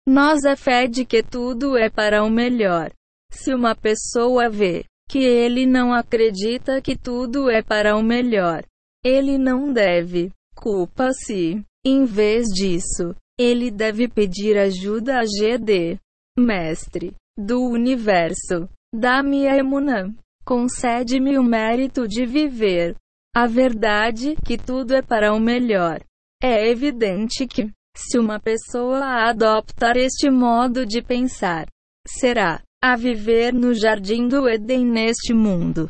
nós é fé de que tudo é para o melhor. Se uma pessoa vê que ele não acredita que tudo é para o melhor, ele não deve culpa-se. Em vez disso, ele deve pedir ajuda a GD, Mestre do Universo. Dá-me a emunã. Concede-me o mérito de viver. A verdade que tudo é para o melhor. É evidente que se uma pessoa adoptar este modo de pensar, será a viver no jardim do Éden neste mundo.